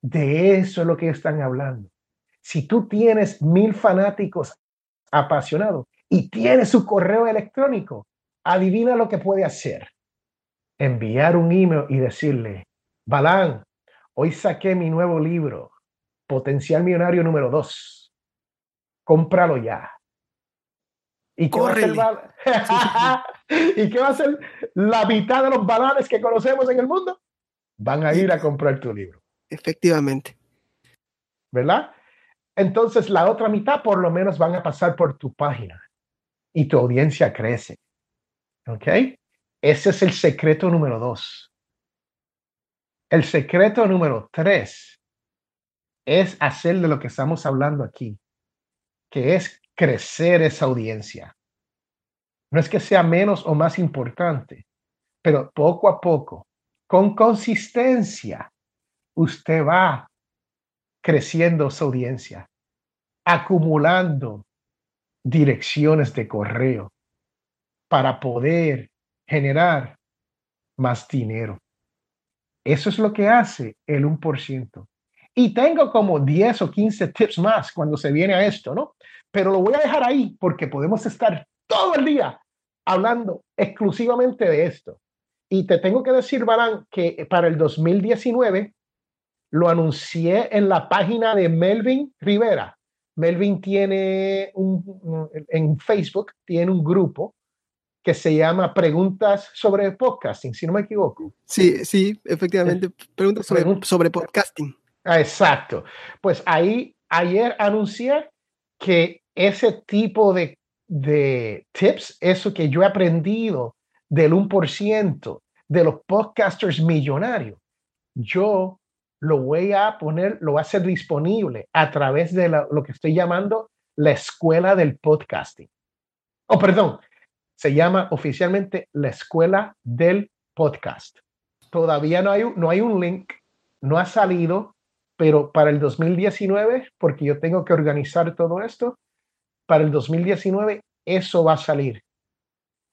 De eso es lo que están hablando. Si tú tienes mil fanáticos apasionados y tienes su correo electrónico, adivina lo que puede hacer. Enviar un email y decirle, Balán, hoy saqué mi nuevo libro, Potencial Millonario número 2. Cómpralo ya. ¿Y qué, va a ser, ¿Y qué va a ser la mitad de los balanes que conocemos en el mundo? Van a ir a comprar tu libro. Efectivamente. ¿Verdad? Entonces la otra mitad por lo menos van a pasar por tu página y tu audiencia crece. ¿Ok? Ese es el secreto número dos. El secreto número tres es hacer de lo que estamos hablando aquí, que es crecer esa audiencia. No es que sea menos o más importante, pero poco a poco, con consistencia, usted va creciendo su audiencia, acumulando direcciones de correo para poder generar más dinero. Eso es lo que hace el 1%. Y tengo como 10 o 15 tips más cuando se viene a esto, ¿no? Pero lo voy a dejar ahí porque podemos estar todo el día hablando exclusivamente de esto. Y te tengo que decir, Barán, que para el 2019 lo anuncié en la página de Melvin Rivera. Melvin tiene un, en Facebook, tiene un grupo que se llama Preguntas sobre Podcasting, si no me equivoco. Sí, sí, efectivamente, preguntas sobre, sobre podcasting. Ah, exacto. Pues ahí ayer anuncié que ese tipo de, de tips, eso que yo he aprendido del 1% de los podcasters millonarios, yo lo voy a poner, lo voy a hacer disponible a través de lo que estoy llamando la escuela del podcasting. Oh, perdón, se llama oficialmente la escuela del podcast. Todavía no hay, no hay un link, no ha salido, pero para el 2019, porque yo tengo que organizar todo esto, para el 2019 eso va a salir.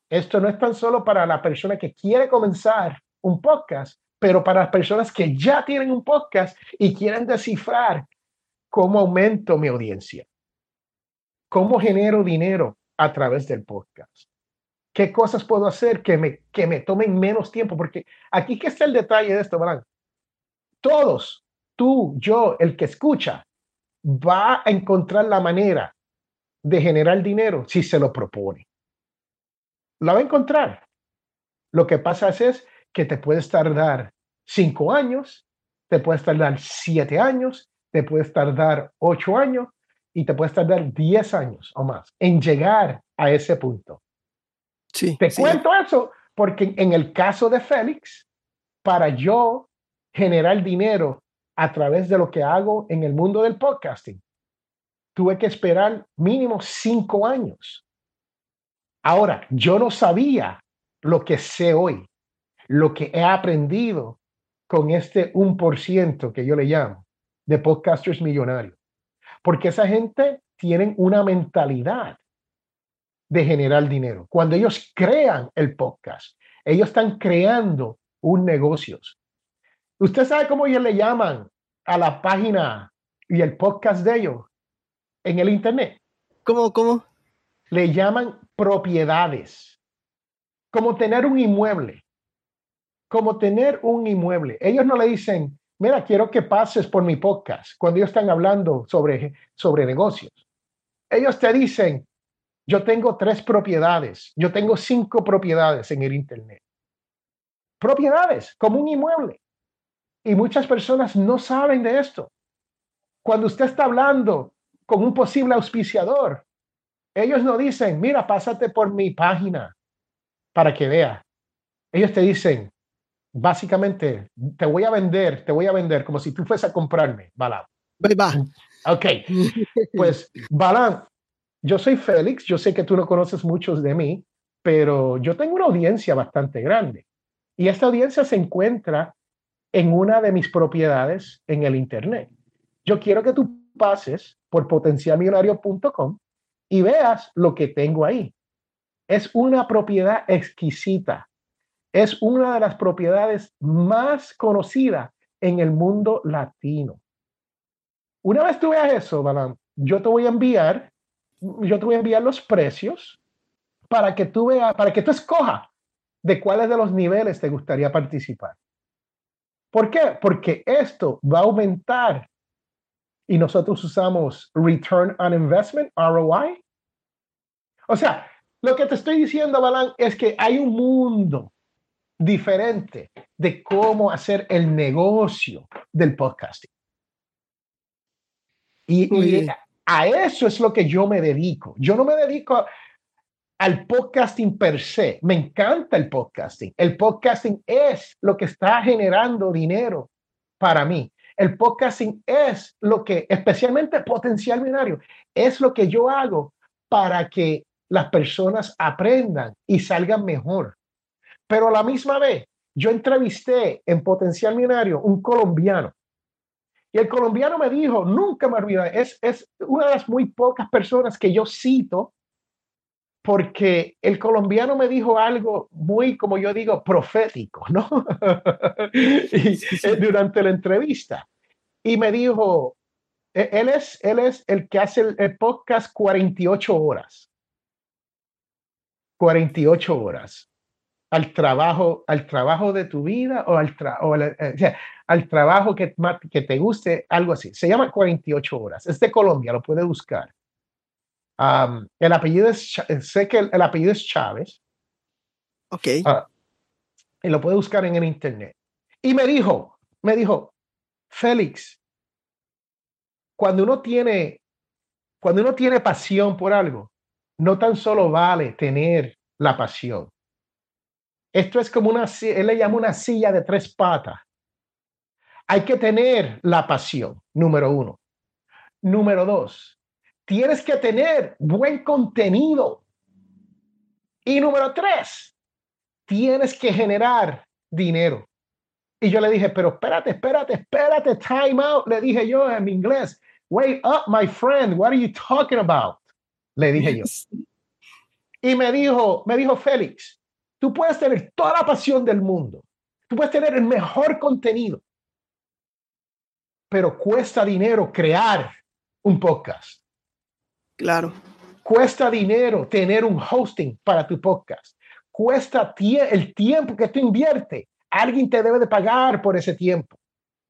Esto no es tan solo para la persona que quiere comenzar un podcast, pero para las personas que ya tienen un podcast y quieren descifrar cómo aumento mi audiencia, cómo genero dinero a través del podcast. ¿Qué cosas puedo hacer que me, que me tomen menos tiempo? Porque aquí que está el detalle de esto, ¿verdad? Todos, tú, yo, el que escucha, va a encontrar la manera de generar dinero si se lo propone. La va a encontrar. Lo que pasa es, que te puedes tardar cinco años, te puedes tardar siete años, te puedes tardar ocho años y te puedes tardar diez años o más en llegar a ese punto. Sí, te cuento eso porque en el caso de Félix, para yo generar dinero a través de lo que hago en el mundo del podcasting, tuve que esperar mínimo cinco años. Ahora, yo no sabía lo que sé hoy, lo que he aprendido con este 1% que yo le llamo de podcasters millonarios. Porque esa gente tiene una mentalidad de generar dinero. Cuando ellos crean el podcast, ellos están creando un negocio. ¿Usted sabe cómo ellos le llaman a la página y el podcast de ellos? en el Internet. ¿Cómo, cómo? Le llaman propiedades. Como tener un inmueble. Como tener un inmueble. Ellos no le dicen, mira, quiero que pases por mi podcast cuando ellos están hablando sobre, sobre negocios. Ellos te dicen, yo tengo tres propiedades, yo tengo cinco propiedades en el Internet. Propiedades, como un inmueble. Y muchas personas no saben de esto. Cuando usted está hablando con un posible auspiciador. Ellos no dicen, mira, pásate por mi página para que vea. Ellos te dicen, básicamente, te voy a vender, te voy a vender como si tú fueses a comprarme, Balán. Va. Ok, pues Balán, yo soy Félix, yo sé que tú no conoces muchos de mí, pero yo tengo una audiencia bastante grande. Y esta audiencia se encuentra en una de mis propiedades en el Internet. Yo quiero que tú pases por potencialmillonario.com y veas lo que tengo ahí. Es una propiedad exquisita. Es una de las propiedades más conocidas en el mundo latino. Una vez tú veas eso, Balan, yo te voy a enviar, yo te voy a enviar los precios para que tú veas, para que tú escojas de cuáles de los niveles te gustaría participar. ¿Por qué? Porque esto va a aumentar y nosotros usamos Return on Investment, ROI. O sea, lo que te estoy diciendo, Balán, es que hay un mundo diferente de cómo hacer el negocio del podcasting. Y, a eso es lo que yo me dedico. Yo no me dedico al podcasting per se. Me encanta el podcasting. El podcasting es lo que está generando dinero para mí. El podcasting es lo que, especialmente potencial binario, es lo que yo hago para que las personas aprendan y salgan mejor. Pero a la misma vez, yo entrevisté en potencial binario un colombiano y el colombiano me dijo, nunca me olvidaré, es, es una de las muy pocas personas que yo cito porque el colombiano me dijo algo muy, como yo digo, profético, ¿no? y, eh, durante la entrevista. Y me dijo, e-, él es, él es el que hace el, podcast 48 horas. 48 horas al trabajo, al trabajo de tu vida o al, eh, al trabajo que, que te guste, algo así. Se llama 48 horas. Es de Colombia, lo puede buscar el apellido es, sé que el, apellido es Chávez. Ok. Ah, y lo puede buscar en el internet. Y me dijo, me dijo, Félix, cuando uno tiene, cuando uno tiene pasión por algo, no tan solo vale tener la pasión. Esto es como una, él le llama una silla de tres patas. hay que tener la pasión, número uno. Número dos, tienes que tener buen contenido. Y número tres, tienes que generar dinero. Y yo le dije, pero espérate, espérate, espérate, time out. Le dije yo en mi inglés, wait up, my friend, what are you talking about? Le dije yo. Y me dijo, me dijo Félix, tú puedes tener toda la pasión del mundo, tú puedes tener el mejor contenido, pero cuesta dinero crear un podcast. Claro. Cuesta dinero tener un hosting para tu podcast. Cuesta el tiempo que tú inviertes. Alguien te debe de pagar por ese tiempo.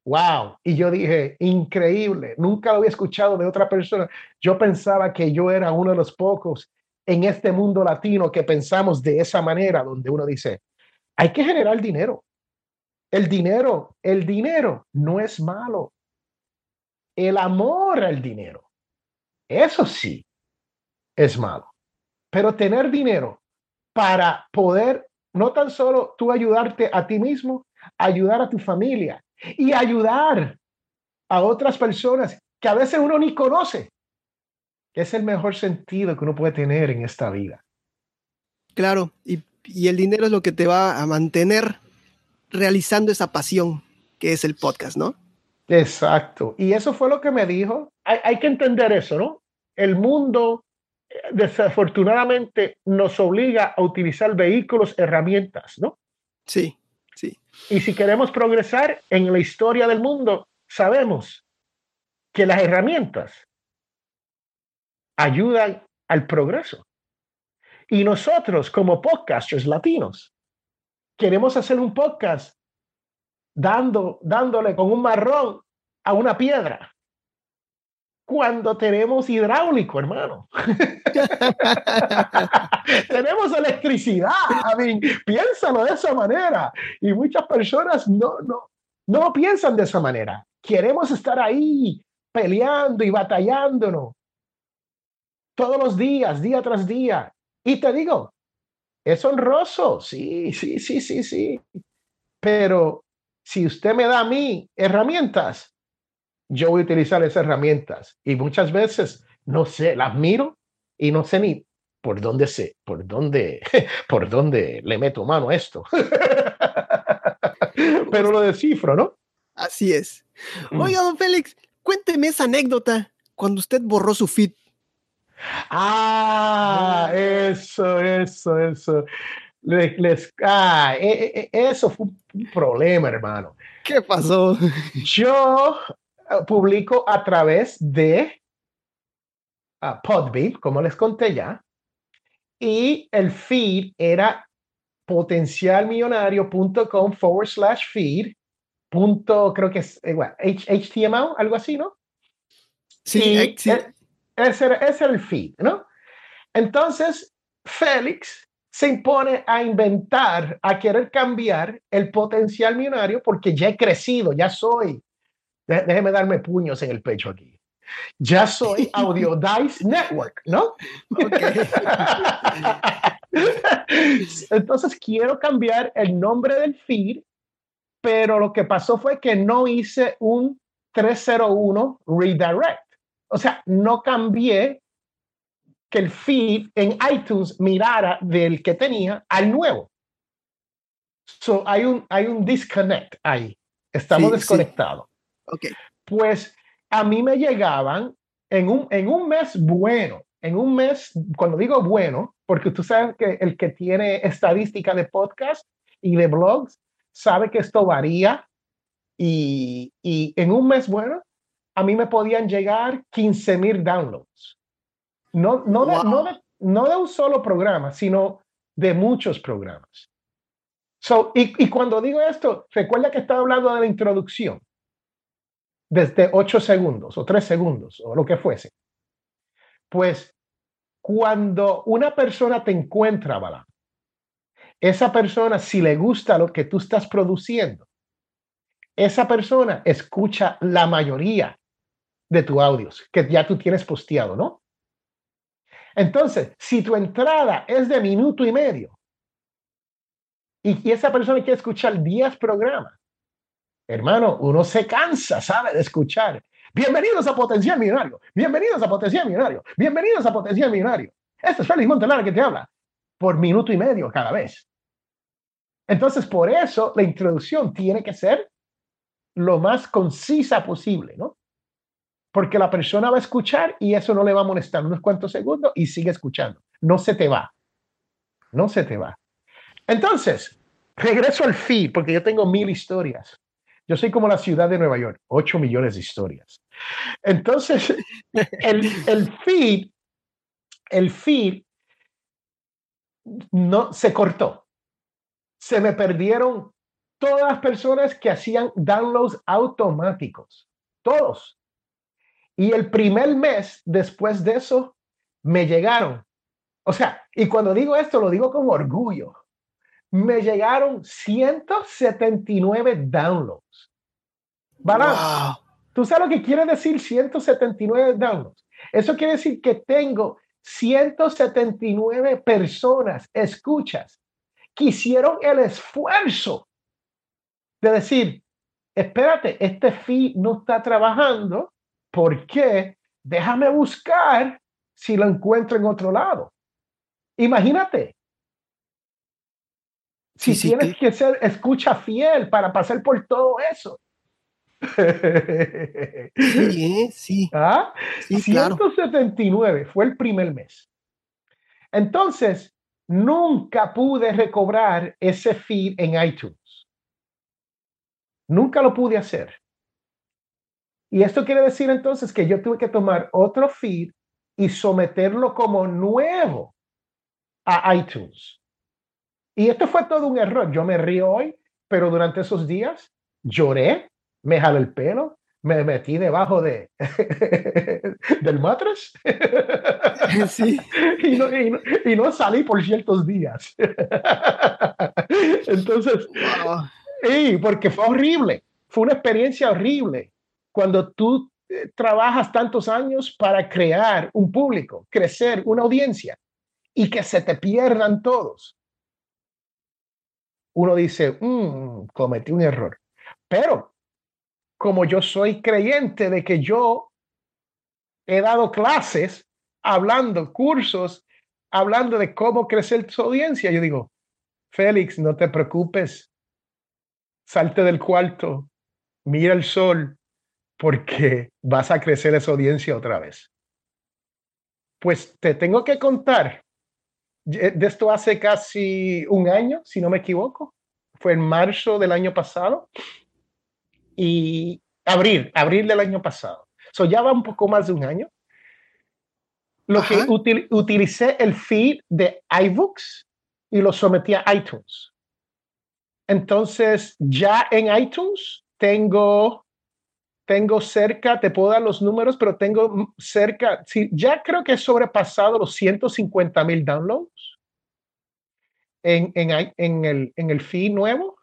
Wow. Y yo dije, increíble. Nunca lo había escuchado de otra persona. Yo pensaba que yo era uno de los pocos en este mundo latino que pensamos de esa manera, donde uno dice, hay que generar dinero. El dinero, el dinero no es malo. El amor al dinero, eso sí es malo. Pero tener dinero para poder no tan solo tú ayudarte a ti mismo, ayudar a tu familia y ayudar a otras personas que a veces uno ni conoce, que es el mejor sentido que uno puede tener en esta vida. Claro, y, y el dinero es lo que te va a mantener realizando esa pasión que es el podcast, ¿no? Exacto. Y eso fue lo que me dijo. Hay, hay que entender eso, ¿no? El mundo eh, desafortunadamente nos obliga a utilizar vehículos, herramientas, ¿no? Sí, sí. Y si queremos progresar en la historia del mundo, sabemos que las herramientas ayudan al progreso. Y nosotros, como podcasters latinos, queremos hacer un podcast dando, dándole con un marrón a una piedra. Cuando tenemos hidráulico, hermano. tenemos electricidad. I mean, piénsalo de esa manera. Y muchas personas no, no, no piensan de esa manera. Queremos estar ahí peleando y batallándonos todos los días, día tras día. Y te digo, es honroso, sí, sí, sí, sí, sí. Pero si usted me da a mí herramientas, yo voy a utilizar esas herramientas. Y muchas veces, no sé, las miro y no sé ni por dónde sé, por dónde, por dónde le meto mano a esto. Pero lo descifro, ¿no? Así es. Mm. Oiga, don Félix, cuénteme esa anécdota cuando usted borró su feed. Ah, eso, eso, eso les, ah, e, e, e, eso fue un problema, hermano. ¿Qué pasó? Yo eh, publico a través de uh, Podbean, como les conté ya, y el feed era potencialmillonario.com forward slash feed punto, creo que es igual, eh, HTML, algo así, ¿no? Sí, sí. Ese, ese era el feed, ¿no? Entonces, Félix se impone a inventar, a querer cambiar el potencial millonario porque ya he crecido, ya soy, déjeme darme puños en el pecho aquí, ya soy Audio Dice Network, ¿no? Entonces quiero cambiar el nombre del feed, pero lo que pasó fue que no hice un 301 redirect. O sea, no cambié que el feed en iTunes mirara del que tenía al nuevo. So hay un, hay un disconnect ahí. Estamos desconectados. Okay. Pues a mí me llegaban en un, en un mes bueno, en un mes, cuando digo bueno, porque tú sabes que el que tiene estadística de podcast y de blogs sabe que esto varía y, y en un mes bueno, a mí me podían llegar 15 mil downloads. No, no, de, no, de, no de un solo programa, sino de muchos programas. So, y, y, cuando digo esto, recuerda que estaba hablando de la introducción, desde ocho segundos o tres segundos o lo que fuese. Pues cuando una persona te encuentra, Bala, esa persona, si le gusta lo que tú estás produciendo, esa persona escucha la mayoría de tus audios que ya tú tienes posteado, ¿no? Entonces, si tu entrada es de minuto y medio y, esa persona quiere escuchar 10 programas, hermano, uno se cansa, ¿sabe? De escuchar. Bienvenidos a Potencial Millonario. Bienvenidos a Potencial Millonario. Bienvenidos a Potencial Millonario. Este es Félix Montelara que te habla por minuto y medio cada vez. Entonces, por eso la introducción tiene que ser lo más concisa posible, ¿no? Porque la persona va a escuchar y eso no le va a molestar unos cuantos segundos y sigue escuchando. No se te va. No se te va. Entonces, regreso al feed, porque yo tengo mil historias. Yo soy como la ciudad de Nueva York, ocho millones de historias. Entonces, el, el feed, el feed no se cortó. Se me perdieron todas las personas que hacían downloads automáticos, todos. Y el primer mes después de eso, me llegaron. O sea, y cuando digo esto, lo digo con orgullo. Me llegaron 179 downloads. ¿Verdad? ¿Tú sabes lo que quiere decir 179 downloads? Eso quiere decir que tengo 179 personas, escuchas, que hicieron el esfuerzo de decir, espérate, este feed no está trabajando, ¿por qué? Déjame buscar si lo encuentro en otro lado. Imagínate. Si tienes que ser escucha fiel para pasar por todo eso. Sí, sí. ¿Ah? 179 fue el primer mes. Entonces, nunca pude recobrar ese feed en iTunes. Nunca lo pude hacer. Y esto quiere decir entonces que yo tuve que tomar otro feed y someterlo como nuevo a iTunes. Y esto fue todo un error. Yo me río hoy, pero durante esos días lloré, me jalé el pelo, me metí debajo de del mattress sí. y, no, y, no, salí por ciertos días. Entonces, Sí, porque fue horrible. Fue una experiencia horrible cuando tú eh, trabajas tantos años para crear un público, crecer una audiencia y que se te pierdan todos. Uno dice, mm, cometí un error. Pero como yo soy creyente de que yo he dado clases, hablando, cursos, hablando de cómo crecer tu audiencia, yo digo, Félix, no te preocupes, salte del cuarto, mira el sol, porque vas a crecer esa audiencia otra vez. Pues te tengo que contar, de esto hace casi un año, si no me equivoco, fue en marzo del año pasado y abril, abril del año pasado. So ya va un poco más de un año. Lo que utilicé el feed de iBooks y lo sometí a iTunes. Entonces, ya en iTunes tengo, tengo cerca, te puedo dar los números, pero tengo cerca, sí, ya creo que he sobrepasado los 150 mil downloads en, en, en, el, en el feed nuevo.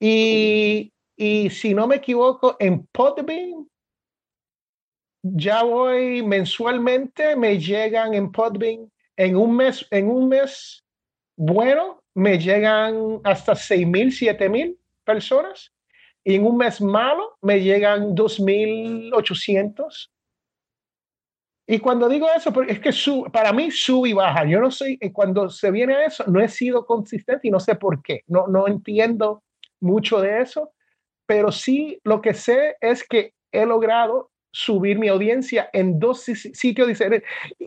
Y, y si no me equivoco, en Podbean, ya voy mensualmente, me llegan en Podbean en un mes, en un mes bueno, me llegan hasta 6.000, 7.000 personas y en un mes malo me llegan 2.800. Y cuando digo eso, es que para mí sube y baja. Yo no sé, cuando se viene a eso, no he sido consistente y no sé por qué. No, no entiendo mucho de eso, pero sí lo que sé es que he logrado subir mi audiencia en dos sitios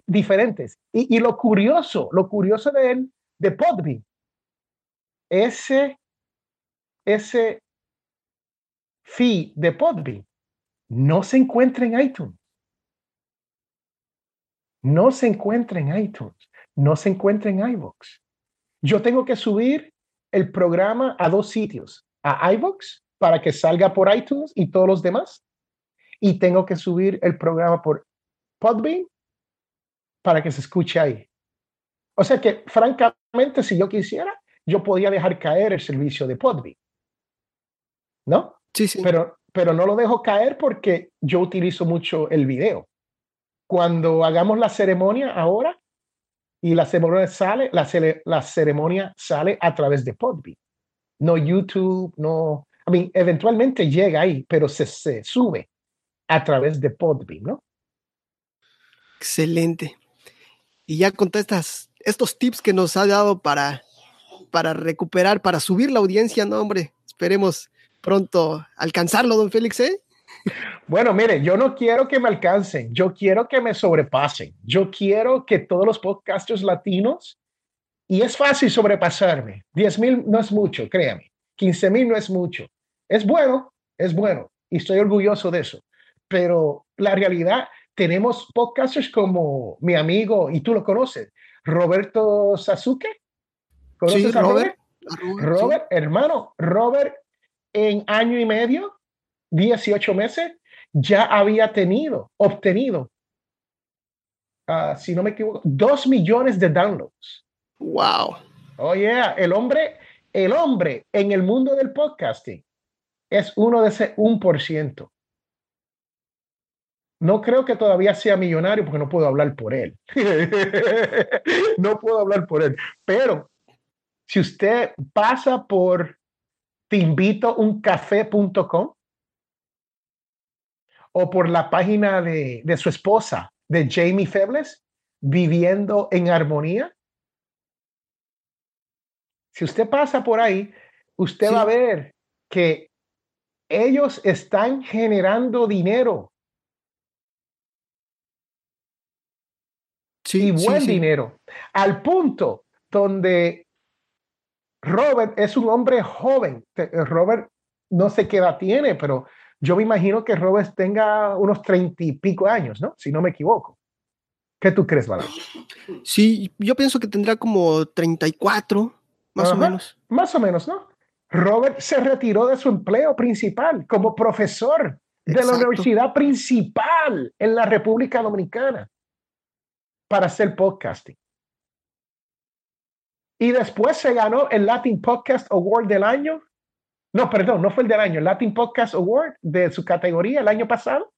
diferentes. Y, y lo curioso, lo curioso de él, de Podbean, ese, ese fee de Podbean no se encuentra en iTunes. No se encuentra en iTunes. No se encuentra en iVoox. Yo tengo que subir el programa a dos sitios, a iVoox para que salga por iTunes y todos los demás. Y tengo que subir el programa por Podbean para que se escuche ahí. O sea que, francamente, si yo quisiera, yo podía dejar caer el servicio de Podbean. ¿No? Sí, sí. Pero, pero no lo dejo caer porque yo utilizo mucho el video. Cuando hagamos la ceremonia ahora y la ceremonia sale, la, la ceremonia sale a través de Podbean. No YouTube, no. I mean, eventualmente llega ahí, pero se, se sube a través de Podbean, ¿no? Excelente. Y ya con estas, estos tips que nos ha dado para, para recuperar, para subir la audiencia, no, hombre, esperemos pronto alcanzarlo, don Félix, ¿eh? Bueno, mire, yo no quiero que me alcancen, yo quiero que me sobrepasen. Yo quiero que todos los podcasters latinos, y es fácil sobrepasarme, 10 mil no es mucho, créame, 15 mil no es mucho. Es bueno, es bueno, y estoy orgulloso de eso. Pero la realidad, tenemos podcasters como mi amigo, y tú lo conoces, Roberto Sasuke. ¿Conoces a Robert? Robert, Robert hermano, Robert en año y medio 18 meses, ya había tenido, obtenido, uh, si no me equivoco, 2 millones de downloads. Wow. Oh, yeah. El hombre, el hombre en el mundo del podcasting es uno de ese 1%. No creo que todavía sea millonario porque no puedo hablar por él. no puedo hablar por él. Pero si usted pasa por teinvitouncafé.com, o por la página de, de su esposa, de Jamie Febles, viviendo en armonía. Si usted pasa por ahí, usted va a ver que ellos están generando dinero. Sí, y buen sí. dinero. Al punto donde Robert es un hombre joven. Robert no sé qué edad tiene, pero yo me imagino que Robert tenga unos treinta y pico años, ¿no? Si no me equivoco. ¿Qué tú crees, Balán? Sí, yo pienso que tendrá como 34, más Ajá, o menos. Más o menos, ¿no? Robert se retiró de su empleo principal como profesor de la universidad principal en la República Dominicana para hacer podcasting. Y después se ganó el Latin Podcast Award del año. No, perdón, no fue el del año, el Latin Podcast Award de su categoría el año pasado.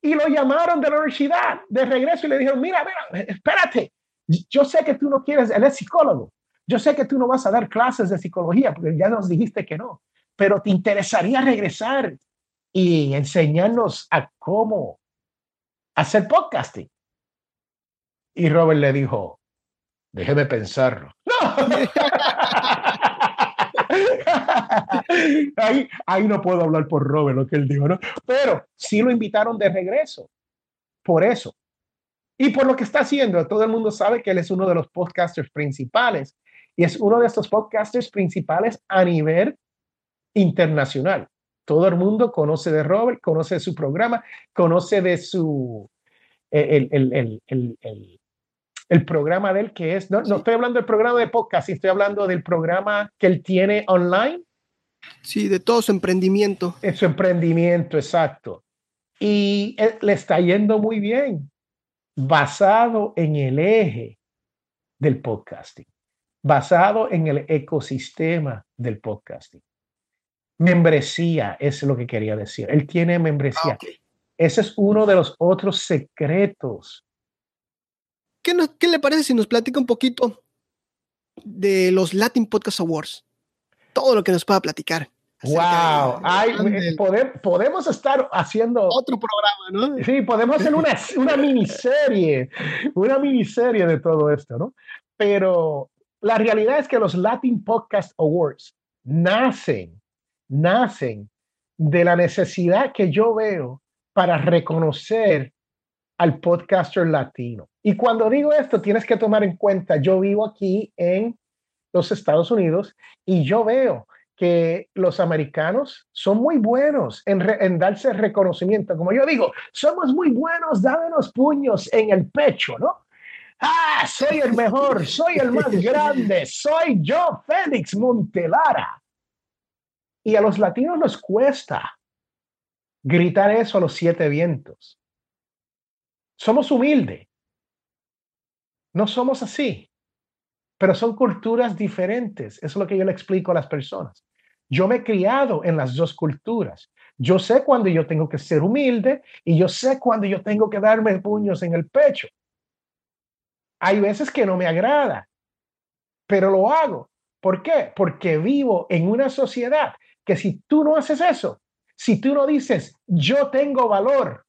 Y lo llamaron de la universidad de regreso y le dijeron, mira, mira, espérate, yo sé que tú no quieres, él es psicólogo, yo sé que tú no vas a dar clases de psicología porque ya nos dijiste que no, pero te interesaría regresar y enseñarnos a cómo hacer podcasting. Y Robert le dijo, déjeme pensarlo. ahí, ahí no puedo hablar por Robert, lo que él dijo, ¿no? Pero sí lo invitaron de regreso. Por eso. Y por lo que está haciendo, todo el mundo sabe que él es uno de los podcasters principales y es uno de estos podcasters principales a nivel internacional. Todo el mundo conoce de Robert, conoce de su programa, conoce de su el, el, el, el, el, programa de él que es, no, no estoy hablando del programa de podcast, estoy hablando del programa que él tiene online. Sí, de todo su emprendimiento. En su emprendimiento, exacto. Y él, le está yendo muy bien, basado en el eje del podcasting, basado en el ecosistema del podcasting. Membresía es lo que quería decir. Él tiene membresía. Ah. Ese es uno de los otros secretos. ¿Qué, nos- qué le parece si nos platica un poquito de los Latin Podcast Awards? Todo lo que nos pueda platicar. Wow, del- Ay, del- pode- podemos estar haciendo, otro programa, ¿no? sí, podemos hacer una, una miniserie, una miniserie de todo esto, ¿no? Pero la realidad es que los Latin Podcast Awards nacen, nacen de la necesidad que yo veo para reconocer al podcaster latino. Y cuando digo esto, tienes que tomar en cuenta, yo vivo aquí en los Estados Unidos y yo veo que los americanos son muy buenos en, re- en darse reconocimiento. Como yo digo, somos muy buenos, dámonos puños en el pecho, ¿no? Ah, soy el mejor, soy el más grande, soy yo, Félix Montelara. Y a los latinos nos cuesta gritar eso a los siete vientos. Somos humildes. No somos así, pero son culturas diferentes. Es lo que yo le explico a las personas. Yo me he criado en las dos culturas. Yo sé cuando yo tengo que ser humilde y yo sé cuando yo tengo que darme puños en el pecho. Hay veces que no me agrada, pero lo hago. ¿Por qué? Porque vivo en una sociedad que si tú no haces eso, si tú no dices, yo tengo valor,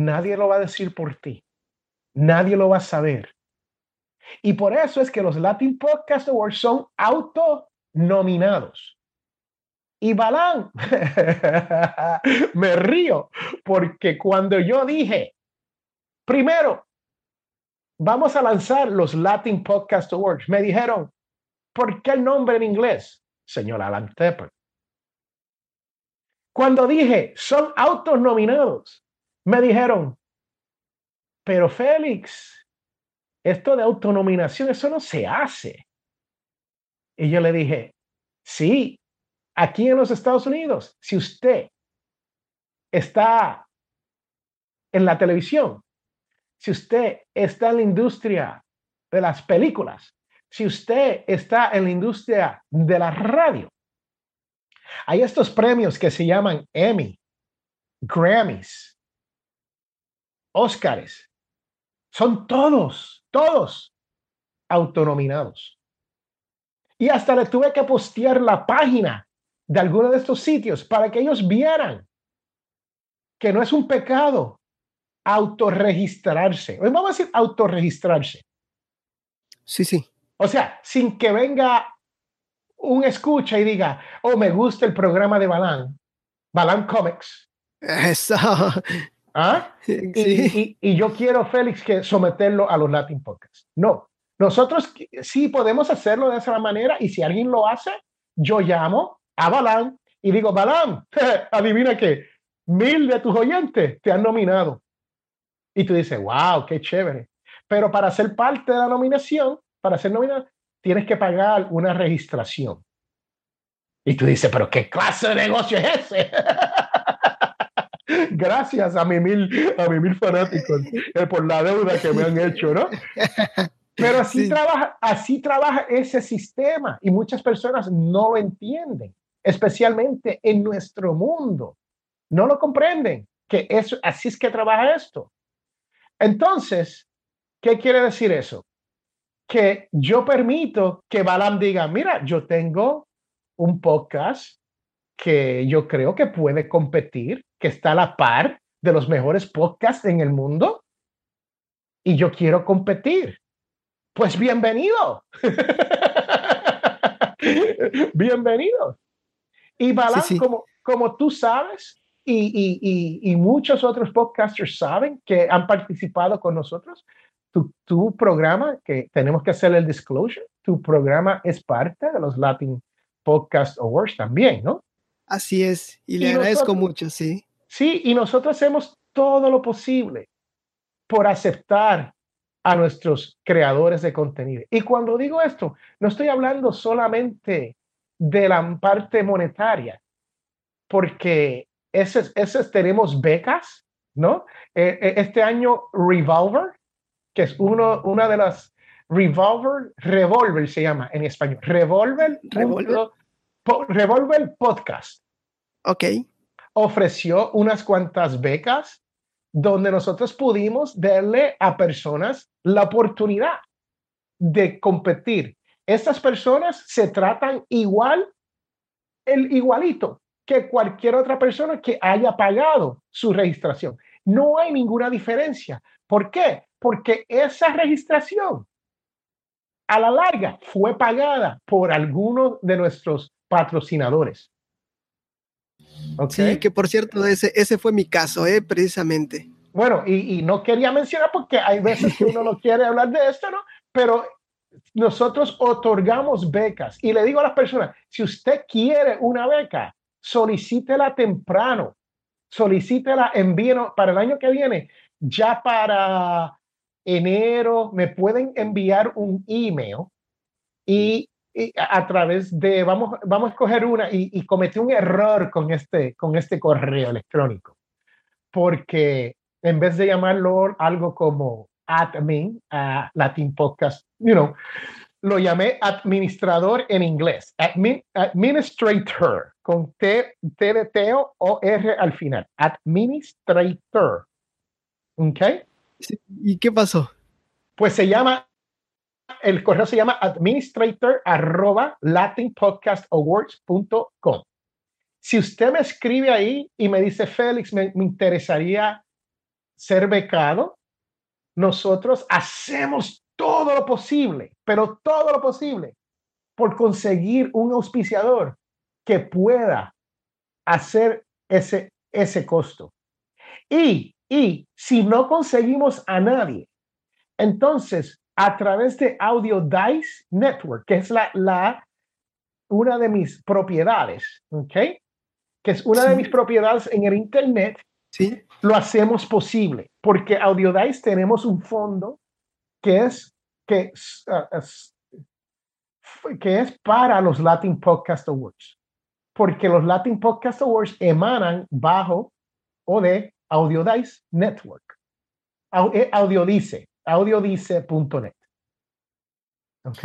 nadie lo va a decir por ti. Nadie lo va a saber. Y por eso es que los Latin Podcast Awards son autonominados. Y Balán, me río, porque cuando yo dije, primero, vamos a lanzar los Latin Podcast Awards, me dijeron, ¿por qué el nombre en inglés? Señor Alan Tepper. Cuando dije, son autonominados, me dijeron, pero Félix, esto de autonominación, eso no se hace. Y yo le dije, sí, aquí en los Estados Unidos, si usted está en la televisión, si usted está en la industria de las películas, si usted está en la industria de la radio, hay estos premios que se llaman Emmy, Grammys, Oscars. Son todos, todos autonominados. Y hasta le tuve que postear la página de alguno de estos sitios para que ellos vieran que no es un pecado autorregistrarse. Vamos a decir autorregistrarse. Sí, sí. O sea, sin que venga un escucha y diga, oh, me gusta el programa de Balán, Balán Comics. Eso. ¿Ah? Y, y, yo quiero, Félix, que someterlo a los Latin Podcasts. No, nosotros sí podemos hacerlo de esa manera y si alguien lo hace, yo llamo a Balán y digo, Balán, adivina que mil de tus oyentes te han nominado. Y tú dices, wow, qué chévere. Pero para ser parte de la nominación, para ser nominado, tienes que pagar una registración. Y tú dices, pero ¿qué clase de negocio es ese? Gracias a mi mil, a mi mil fanáticos eh, por la deuda que me han hecho, ¿no? Pero así, trabaja, así trabaja ese sistema y muchas personas no lo entienden especialmente en nuestro mundo. No lo comprenden, que eso, así es que trabaja esto. Entonces, ¿qué quiere decir eso? Que yo permito que Balam diga, mira, yo tengo un podcast que yo creo que puede competir, que está a la par de los mejores podcasts en el mundo y yo quiero competir. Pues bienvenido. bienvenido. Y Balán, Como, como tú sabes, y, y, y, muchos otros podcasters saben que han participado con nosotros, tu, tu, programa, que tenemos que hacer el disclosure, tu programa es parte de los Latin Podcast Awards también, ¿no? Así es, y le agradezco mucho, sí. Sí, y nosotros hacemos todo lo posible por aceptar a nuestros creadores de contenido. Y cuando digo esto, no estoy hablando solamente de la parte monetaria, porque ese tenemos becas, ¿no? E, e, este año Revolver, que es uno, una de las Revolver, Revolver se llama en español, Revolver, Revolver, Revolver Podcast. Ok. Ofreció unas cuantas becas donde nosotros pudimos darle a personas la oportunidad de competir estas personas se tratan igual, el igualito que cualquier otra persona que haya pagado su registración. No hay ninguna diferencia. ¿Por qué? Porque esa registración a la larga fue pagada por algunos de nuestros patrocinadores. Sí, que por cierto, ese, ese fue mi caso, ¿eh? precisamente. Bueno, y, y, no quería mencionar porque hay veces que uno no quiere hablar de esto, ¿no? Pero nosotros otorgamos becas y le digo a las personas, si usted quiere una beca, solicítela temprano, solicítela, envíenos para el año que viene, ya para enero, me pueden enviar un email y, a través de, vamos, vamos a escoger una y, y cometí un error con este, con este correo electrónico, porque en vez de llamarlo algo como admin a Latin Podcast, you know, lo llamé administrador en inglés, administrator, con T, T de Teo o R al final, administrator. ¿Ok? ¿Y qué pasó? Pues se llama el correo se llama administrator arroba. Si usted me escribe ahí y me dice, Félix, me, me interesaría ser becado, nosotros hacemos todo lo posible, pero todo lo posible por conseguir un auspiciador que pueda hacer ese, ese costo. Y, y si no conseguimos a nadie, entonces a través de Audio Dice Network, que es la, la una de mis propiedades, ¿ok? Que es una de mis propiedades en el Internet, Sí. lo hacemos posible, porque Audiodice tenemos un fondo que es, que, uh, es- que es para los Latin Podcast Awards, porque los Latin Podcast Awards emanan bajo o de Audiodice Network. Au- eh, Audiodice, audiodice.net. ¿Ok?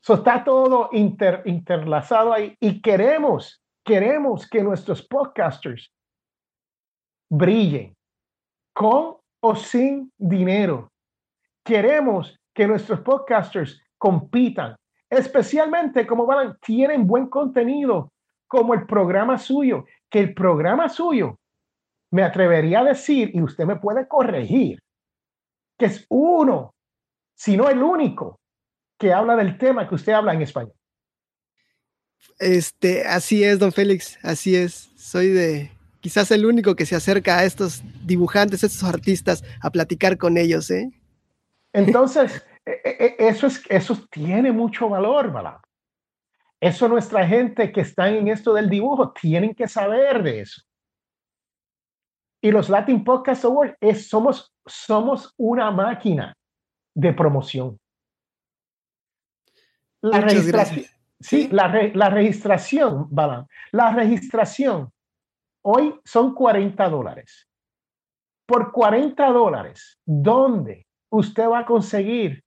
So está todo inter, interlazado ahí y queremos, queremos que nuestros podcasters brillen con o sin dinero. Queremos que nuestros podcasters compitan, especialmente como van, tienen buen contenido, como el programa suyo, que el programa suyo, me atrevería a decir, y usted me puede corregir, que es uno, si no el único, que habla del tema que usted habla en español. Este, así es, don Félix, así es. Soy de quizás el único que se acerca a estos dibujantes, a estos artistas, a platicar con ellos, ¿eh? Entonces, e- e- eso, es, eso tiene mucho valor, ¿verdad? Eso nuestra gente que está en esto del dibujo tienen que saber de eso. Y los Latin Podcast Awards es, somos, somos una máquina de promoción. La Muchas registración, gracias. sí, la, re- la registración, Balan, la registración hoy son 40 dólares. Por 40 dólares, ¿dónde usted va a conseguir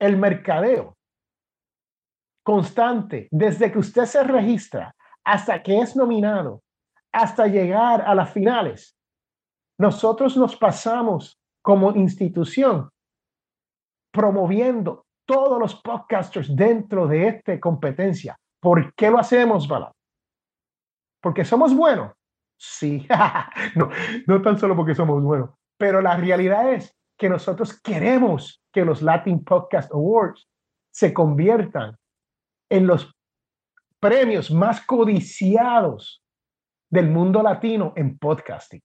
el mercadeo constante desde que usted se registra hasta que es nominado, hasta llegar a las finales? Nosotros nos pasamos como institución promoviendo todos los podcasters dentro de esta competencia. ¿Por qué lo hacemos, Bala? Porque somos buenos. Sí, no, no tan solo porque somos buenos, pero la realidad es que nosotros queremos que los Latin Podcast Awards se conviertan en los premios más codiciados del mundo latino en podcasting.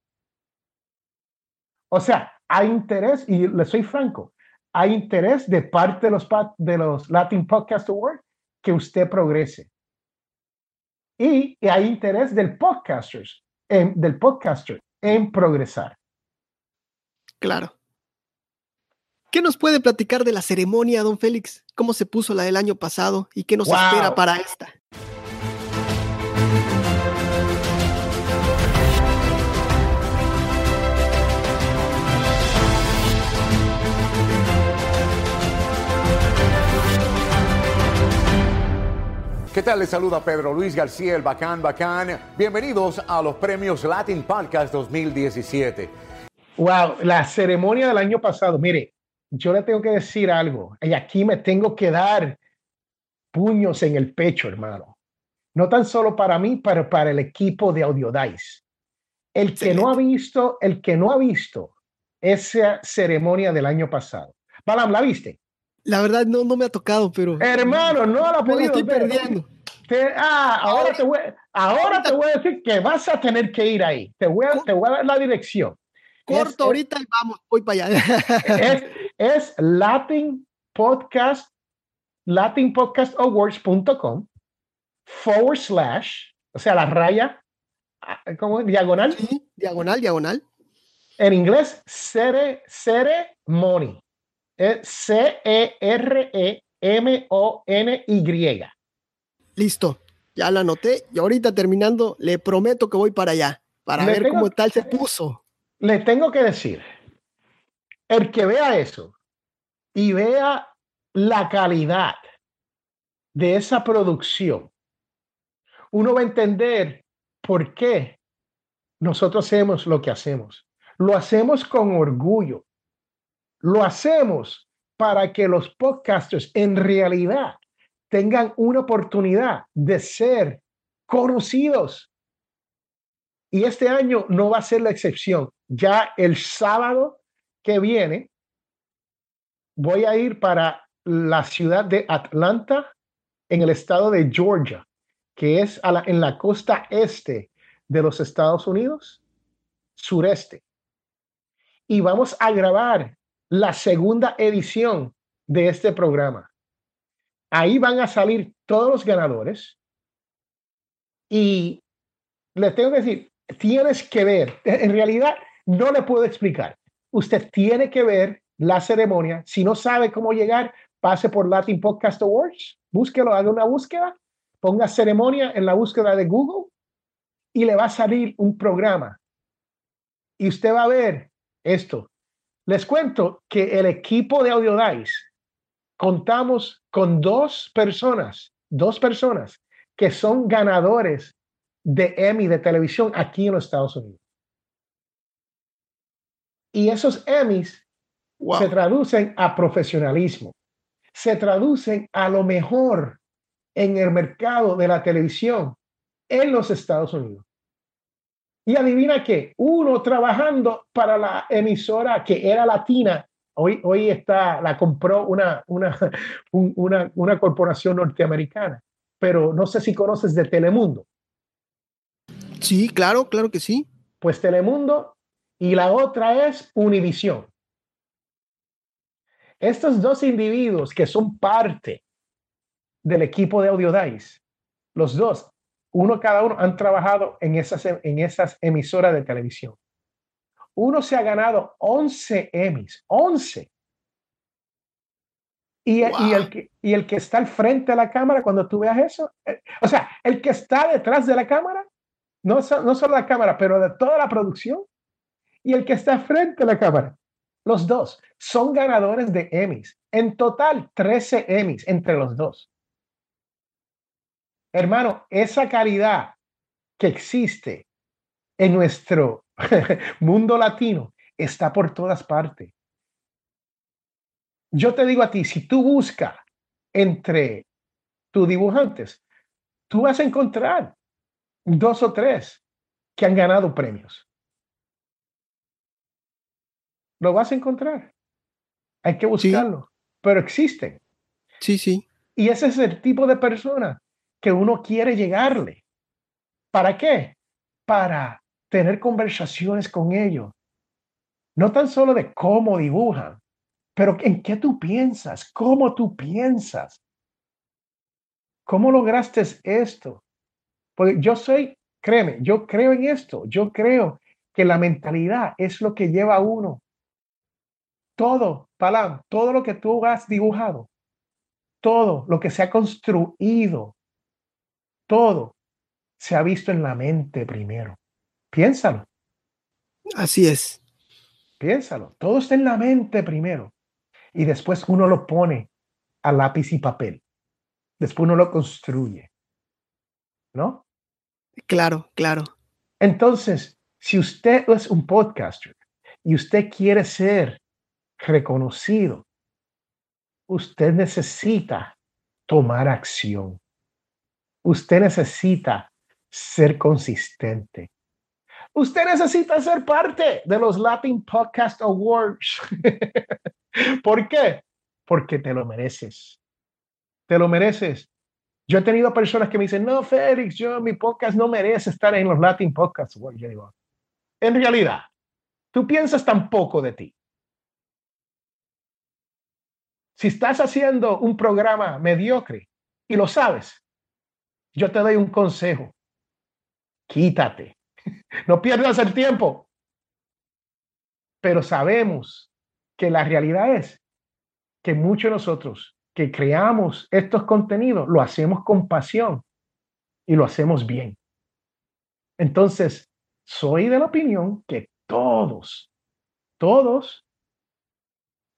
O sea, hay interés, y le soy franco, hay interés de parte de los, de los Latin Podcast Awards que usted progrese. Y, y hay interés del podcasters, en- del podcaster en progresar. Claro. ¿Qué nos puede platicar de la ceremonia, don Félix? ¿Cómo se puso la del año pasado y qué nos Wow. espera para esta? ¿Qué tal? Les saluda Pedro Luis García, el Bacán Bacán. Bienvenidos a los premios Latin Podcast 2017. Wow, la ceremonia del año pasado, mire, yo le tengo que decir algo, y aquí me tengo que dar puños en el pecho, hermano. No tan solo para mí, pero para el equipo de Audiodice. El que no ha visto, el que no ha visto esa ceremonia del año pasado. Balam, ¿la viste? La verdad no, no me ha tocado, pero Hermano, no la podido estoy ver. perdiendo. Te- ah, ahora, te voy, ahora te voy a decir que vas a tener que ir ahí. Te voy a, te voy a dar la dirección. Corto Es- ahorita y vamos, voy para allá. es, es Latin Podcast, latinpodcastawards.com forward slash, o sea, la raya, ah, como diagonal, Sí, diagonal, diagonal. en inglés, cere, ceremony. Es C-E-R-E-M-O-N-Y. Listo, ya la anoté y ahorita terminando, le prometo que voy para allá, para Le ver tengo- cómo tal se puso. Le tengo que decir, el que vea eso y vea la calidad de esa producción, uno va a entender por qué nosotros hacemos lo que hacemos. Lo hacemos con orgullo. Lo hacemos para que los podcasters en realidad tengan una oportunidad de ser conocidos. Y este año no va a ser la excepción. Ya el sábado que viene voy a ir para la ciudad de Atlanta, en el estado de Georgia, que es en la costa este de los Estados Unidos, sureste. Y vamos a grabar la segunda edición de este programa. Ahí van a salir todos los ganadores. Y le tengo que decir, tienes que ver, en realidad no le puedo explicar. Usted tiene que ver la ceremonia. Si no sabe cómo llegar, pase por Latin Podcast Awards, búsquelo, haga una búsqueda, ponga ceremonia en la búsqueda de Google y le va a salir un programa. Y usted va a ver esto. Les cuento que el equipo de Audiodice contamos con dos personas, dos personas que son ganadores de Emmy de televisión aquí en los Estados Unidos. Y esos Emmys se traducen a profesionalismo, se traducen a lo mejor en el mercado de la televisión en los Estados Unidos. Y adivina qué, uno trabajando para la emisora que era latina, hoy, hoy está, la compró una, una, una, una corporación norteamericana, pero no sé si conoces de Telemundo. Sí, claro, claro que sí. Pues Telemundo y la otra es Univisión. Estos dos individuos que son parte del equipo de Audiodice, los dos, uno cada uno, han trabajado en esas, en esas emisoras de televisión. Uno se ha ganado 11 Emmys, 11. Y, y, el que, y el que está al frente de la cámara, cuando tú veas eso, eh, o sea, el que está detrás de la cámara, no, no solo la cámara, pero de toda la producción, y el que está frente a la cámara. Los dos son ganadores de Emmys. En total, 13 Emmys entre los dos. Hermano, esa calidad que existe en nuestro mundo latino está por todas partes. Yo te digo a ti, si tú buscas entre tus dibujantes, tú vas a encontrar dos o tres que han ganado premios lo vas a encontrar. Hay que buscarlo, pero existen. Sí, sí. Y ese es el tipo de persona que uno quiere llegarle. ¿Para qué? Para tener conversaciones con ellos. No tan solo de cómo dibujan, pero en qué tú piensas, cómo tú piensas. ¿Cómo lograste esto? Porque yo soy, créeme, yo creo en esto. Yo creo que la mentalidad es lo que lleva a uno todo, Palam, todo lo que tú has dibujado, todo lo que se ha construido, todo se ha visto en la mente primero. Piénsalo. Así es. Piénsalo. Todo está en la mente primero. Y después uno lo pone a lápiz y papel. Después uno lo construye. ¿No? Claro, claro. Entonces, si usted es un podcaster y usted quiere ser reconocido, usted necesita tomar acción. Usted necesita ser consistente. Usted necesita ser parte de los Latin Podcast Awards. ¿Por qué? Porque te lo mereces. Te lo mereces. Yo he tenido personas que me dicen, no, Félix, yo mi podcast no merece estar en los Latin Podcast Awards. Yo en realidad, tú piensas tan poco de ti si estás haciendo un programa mediocre y lo sabes, yo te doy un consejo. Quítate. No pierdas el tiempo. Pero sabemos que la realidad es que muchos de nosotros que creamos estos contenidos lo hacemos con pasión y lo hacemos bien. Entonces, soy de la opinión que todos, todos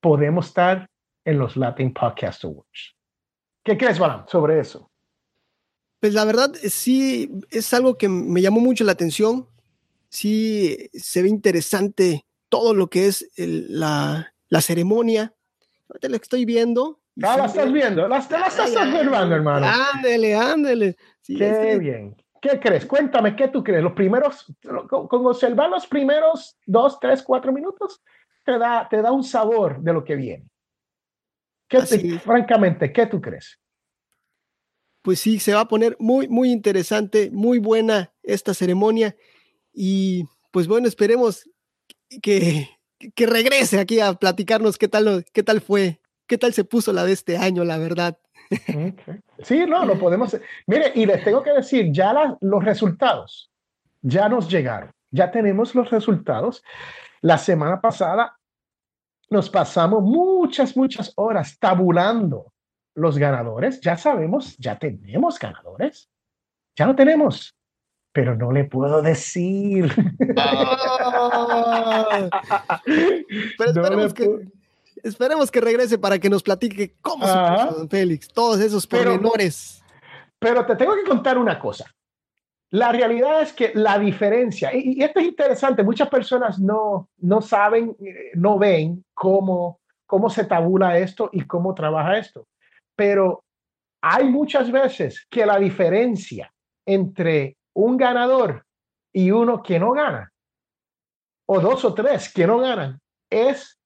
podemos estar en los Latin Podcast Awards. ¿Qué crees, Balam, sobre eso? Pues la verdad, sí, es algo que me llamó mucho la atención. Sí, se ve interesante todo lo que es la, la ceremonia te lo estoy viendo. Ah, la estás viendo, la, la estás observando, hermano. Ándele, ándele. Qué bien. ¿Qué crees? Cuéntame, ¿qué tú crees? Los primeros, con observar los primeros dos, tres, cuatro minutos, te da, te da un sabor de lo que viene. ¿Qué francamente, ¿qué tú crees? Pues sí, se va a poner muy, muy interesante, muy buena esta ceremonia. Y pues bueno, esperemos que, que regrese aquí a platicarnos qué tal, qué tal fue, qué tal se puso la de este año, la verdad. Sí, no, lo podemos. Mire, y les tengo que decir, ya los resultados ya nos llegaron, ya tenemos los resultados. La semana pasada nos pasamos muchas, muchas horas tabulando los ganadores. Ya sabemos, ya tenemos ganadores. Ya lo tenemos, pero no le puedo decir. Pero esperemos, que, esperemos, que, regrese para que nos platique cómo se puso, don Félix, todos esos pormenores. Pero, te tengo que contar una cosa. La realidad es que la diferencia, y, esto es interesante, muchas personas no, no saben, eh, no ven cómo, cómo se tabula esto y cómo trabaja esto. Pero hay muchas veces que la diferencia entre un ganador y uno que no gana, o dos o tres que no ganan, es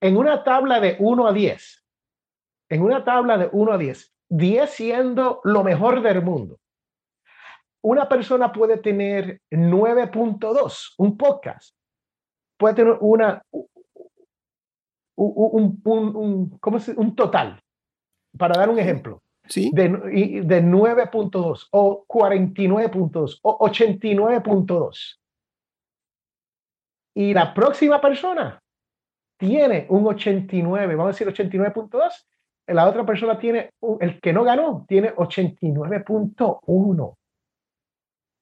en una tabla de 1 a 10. En una tabla de 1 a 10. 10 siendo lo mejor del mundo una persona puede tener 9.2, un podcast, puede tener una, un, un, ¿cómo se, un total, para dar un ejemplo, ¿Sí? de, de 9.2 o 49.2 o 89.2. Y la próxima persona tiene un 89, vamos a decir 89.2, la otra persona tiene, el que no ganó, tiene 89.1.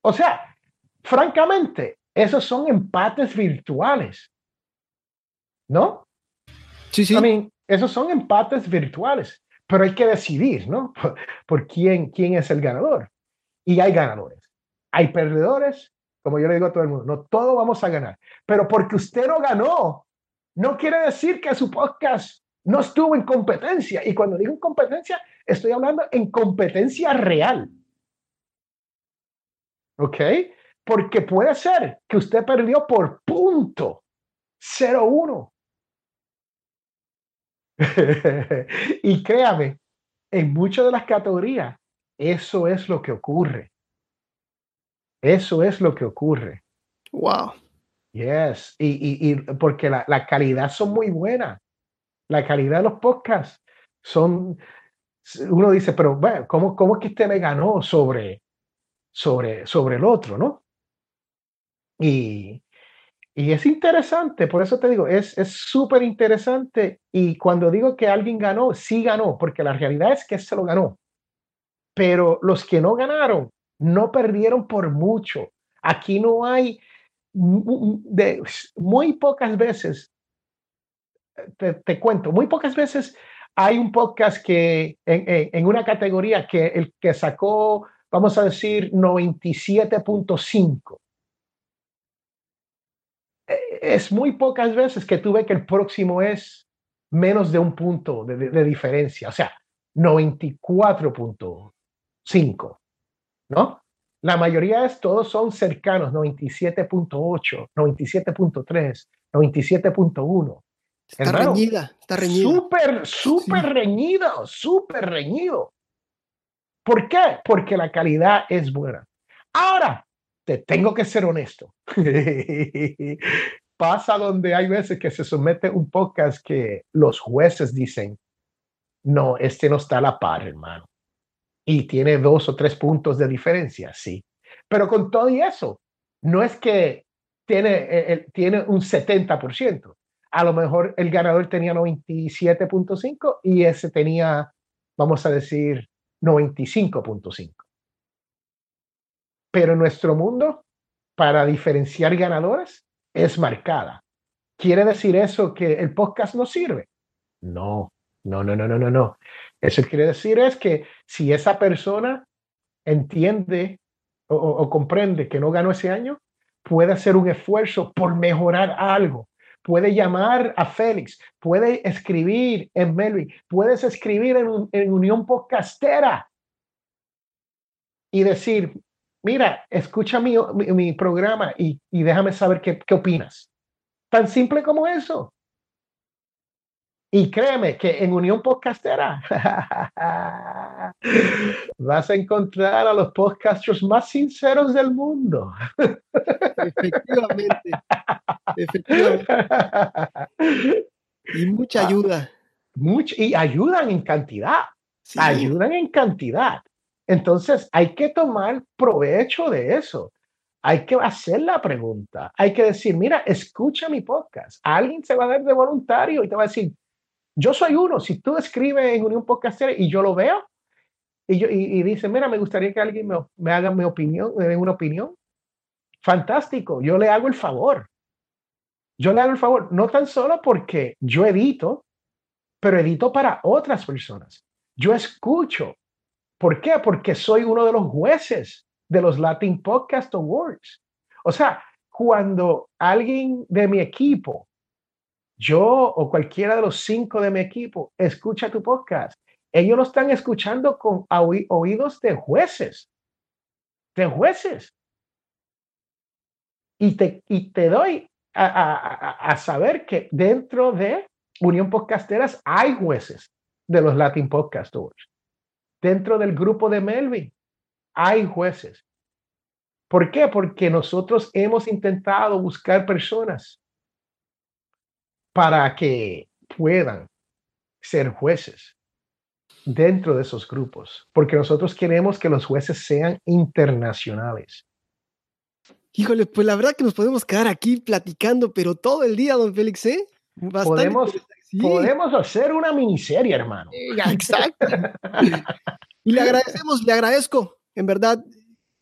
O sea, francamente, esos son empates virtuales. ¿No? Sí, sí. I esos son empates virtuales, pero hay que decidir, ¿no? Por, quién, quién es el ganador. Y hay ganadores. Hay perdedores, como yo le digo a todo el mundo, no todos vamos a ganar. Pero porque usted no ganó, no quiere decir que su podcast no estuvo en competencia. Y cuando digo en competencia, estoy hablando en competencia real. ¿Ok? Porque puede ser que usted perdió por punto 0-1. y créame, en muchas de las categorías, eso es lo que ocurre. Eso es lo que ocurre. Wow. Yes. Y, y, porque la, la, calidad son muy buena. La calidad de los podcasts son. Uno dice, pero bueno, ¿cómo, cómo es que usted me ganó sobre, sobre, sobre el otro, ¿no? Y, y es interesante, por eso te digo, es súper interesante. Y cuando digo que alguien ganó, sí ganó, porque la realidad es que se lo ganó. Pero los que no ganaron, no perdieron por mucho. Aquí no hay, muy pocas veces, te, te, cuento, muy pocas veces hay un podcast que en, en, una categoría que el que sacó vamos a decir 97.5. Es muy pocas veces que tú ves que el próximo es menos de un punto de, de diferencia, o sea, 94.5, ¿no? La mayoría es, todos son cercanos, 97.8, 97.3, 97.1. Está reñida, está reñida. Súper, súper sí. reñido, súper reñido. ¿Por qué? Porque la calidad es buena. Ahora, te tengo que ser honesto. Pasa donde hay veces que se somete un podcast que los jueces dicen, no, este no está a la par, hermano. Y tiene dos o tres puntos de diferencia, sí. Pero con todo y eso, no es que tiene, eh, eh tiene un 70%. A lo mejor el ganador tenía 97.5 y ese tenía, vamos a decir, 95.5. Pero nuestro mundo, para diferenciar ganadores, es marcada. ¿Quiere decir eso que el podcast no sirve? No, no, no, no, no, no, no. Eso quiere decir es que si esa persona entiende o, o, comprende que no ganó ese año, puede hacer un esfuerzo por mejorar algo, puede llamar a Félix, puede escribir en Melvin, puedes escribir en, en Unión Podcastera y decir, mira, escucha mi, mi, programa y, y, déjame saber qué, qué opinas. Tan simple como eso. Y créeme que en Unión Podcastera vas a encontrar a los podcasters más sinceros del mundo. Efectivamente. Efectivamente. Y mucha ah, ayuda. Mucho, y ayudan en cantidad. Ayudan en cantidad. Entonces hay que tomar provecho de eso. Hay que hacer la pregunta. Hay que decir, mira, escucha mi podcast. Alguien se va a dar de voluntario y te va a decir, yo soy uno. Si tú escribes en un podcast y yo lo veo y, yo, y, dice, mira, me gustaría que alguien me, me haga mi opinión, me dé una opinión. Fantástico. Yo le hago el favor. Yo le hago el favor, no tan solo porque yo edito, pero edito para otras personas. Yo escucho, ¿Por qué? Porque soy uno de los jueces de los Latin Podcast Awards. O sea, cuando alguien de mi equipo, yo o cualquiera de los cinco de mi equipo, escucha tu podcast, ellos lo están escuchando con oídos de jueces, de jueces. Y te, y te doy a, a, saber que dentro de Unión Podcasteras hay jueces de los Latin Podcast Awards dentro del grupo de Melvin hay jueces. ¿Por qué? Porque nosotros hemos intentado buscar personas para que puedan ser jueces dentro de esos grupos, porque nosotros queremos que los jueces sean internacionales. Híjole, pues la verdad que nos podemos quedar aquí platicando, pero todo el día, don Félix, ¿eh? podemos, podemos hacer una miniserie, hermano. Exacto. y le agradecemos, le agradezco, en verdad,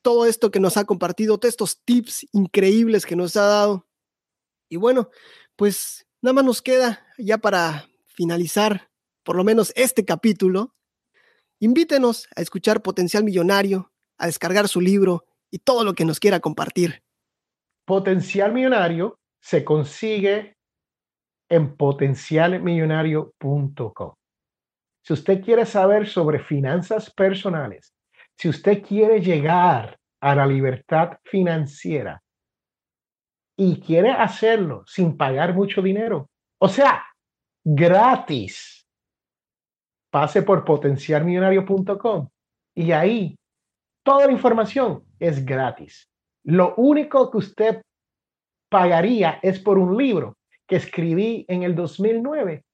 todo esto que nos ha compartido, todos estos tips increíbles que nos ha dado. Y bueno, pues nada más nos queda ya para finalizar por lo menos este capítulo. Invítenos a escuchar Potencial Millonario, a descargar su libro y todo lo que nos quiera compartir. Potencial Millonario se consigue en potencialmillonario.com. Si usted quiere saber sobre finanzas personales, si usted quiere llegar a la libertad financiera y quiere hacerlo sin pagar mucho dinero, o sea, gratis, pase por potencialmillonario.com y ahí toda la información es gratis. Lo único que usted pagaría es por un libro que escribí en el 2009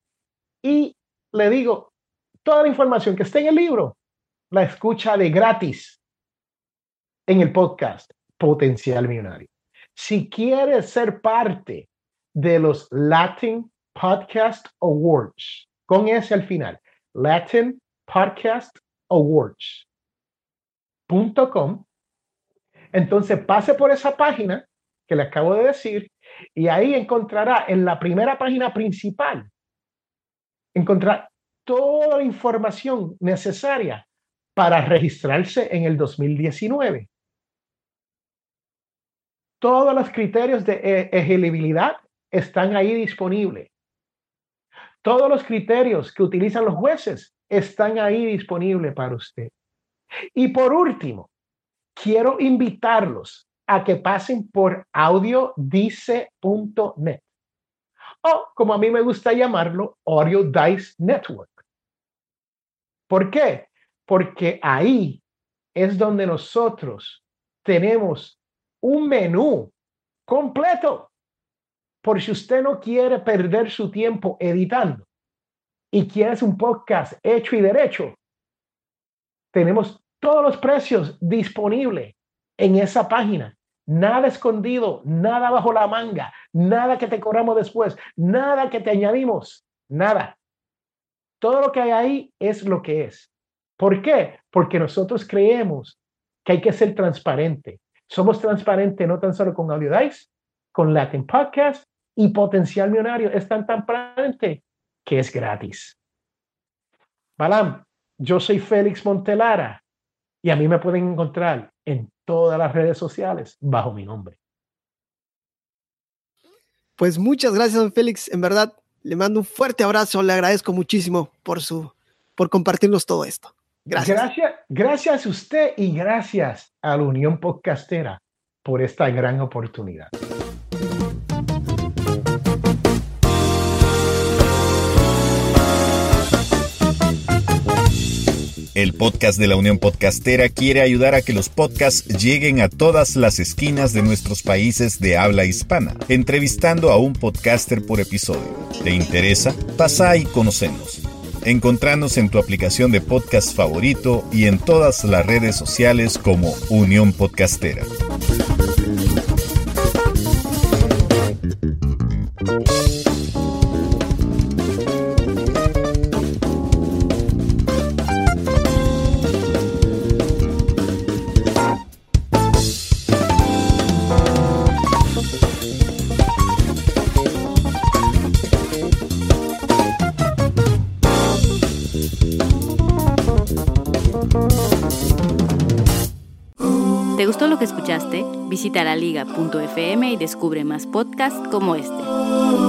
y le digo, toda la información que esté en el libro la escucha de gratis en el podcast Potencial Millonario. Si quieres ser parte de los Latin Podcast Awards, con ese al final, Latin Podcast Awards.com, entonces pase por esa página que le acabo de decir y ahí encontrará en la primera página principal, encontrar toda la información necesaria para registrarse en el 2019. Todos los criterios de e-, elegibilidad están ahí disponibles. Todos los criterios que utilizan los jueces están ahí disponibles para usted. Y por último, quiero invitarlos a que pasen por audiodice.net o como a mí me gusta llamarlo, Audio Dice Network. ¿Por qué? Porque ahí es donde nosotros tenemos un menú completo. Por si usted no quiere perder su tiempo editando y quiere un podcast hecho y derecho, tenemos todos los precios disponibles en esa página. Nada escondido, nada bajo la manga, nada que te cobramos después, nada que te añadimos, nada. Todo lo que hay ahí es lo que es. ¿Por qué? Porque nosotros creemos que hay que ser transparente. Somos transparentes no tan solo con Audio Dice, con Latin Podcast y Potencial Millonario. Es tan transparente que es gratis. Balam, yo soy Félix Montelara y a mí me pueden encontrar en todas las redes sociales bajo mi nombre. Pues muchas gracias, don Félix. En verdad, le mando un fuerte abrazo. Le agradezco muchísimo por su, por compartirnos todo esto. Gracias. Gracias, gracias a usted y gracias a la Unión Podcastera por esta gran oportunidad. El podcast de la Unión Podcastera quiere ayudar a que los podcasts lleguen a todas las esquinas de nuestros países de habla hispana, entrevistando a un podcaster por episodio. ¿Te interesa? Pasa y conocenos. Encontrarnos en tu aplicación de podcast favorito y en todas las redes sociales como Unión Podcastera. Visita laliga.fm y descubre más podcasts como este.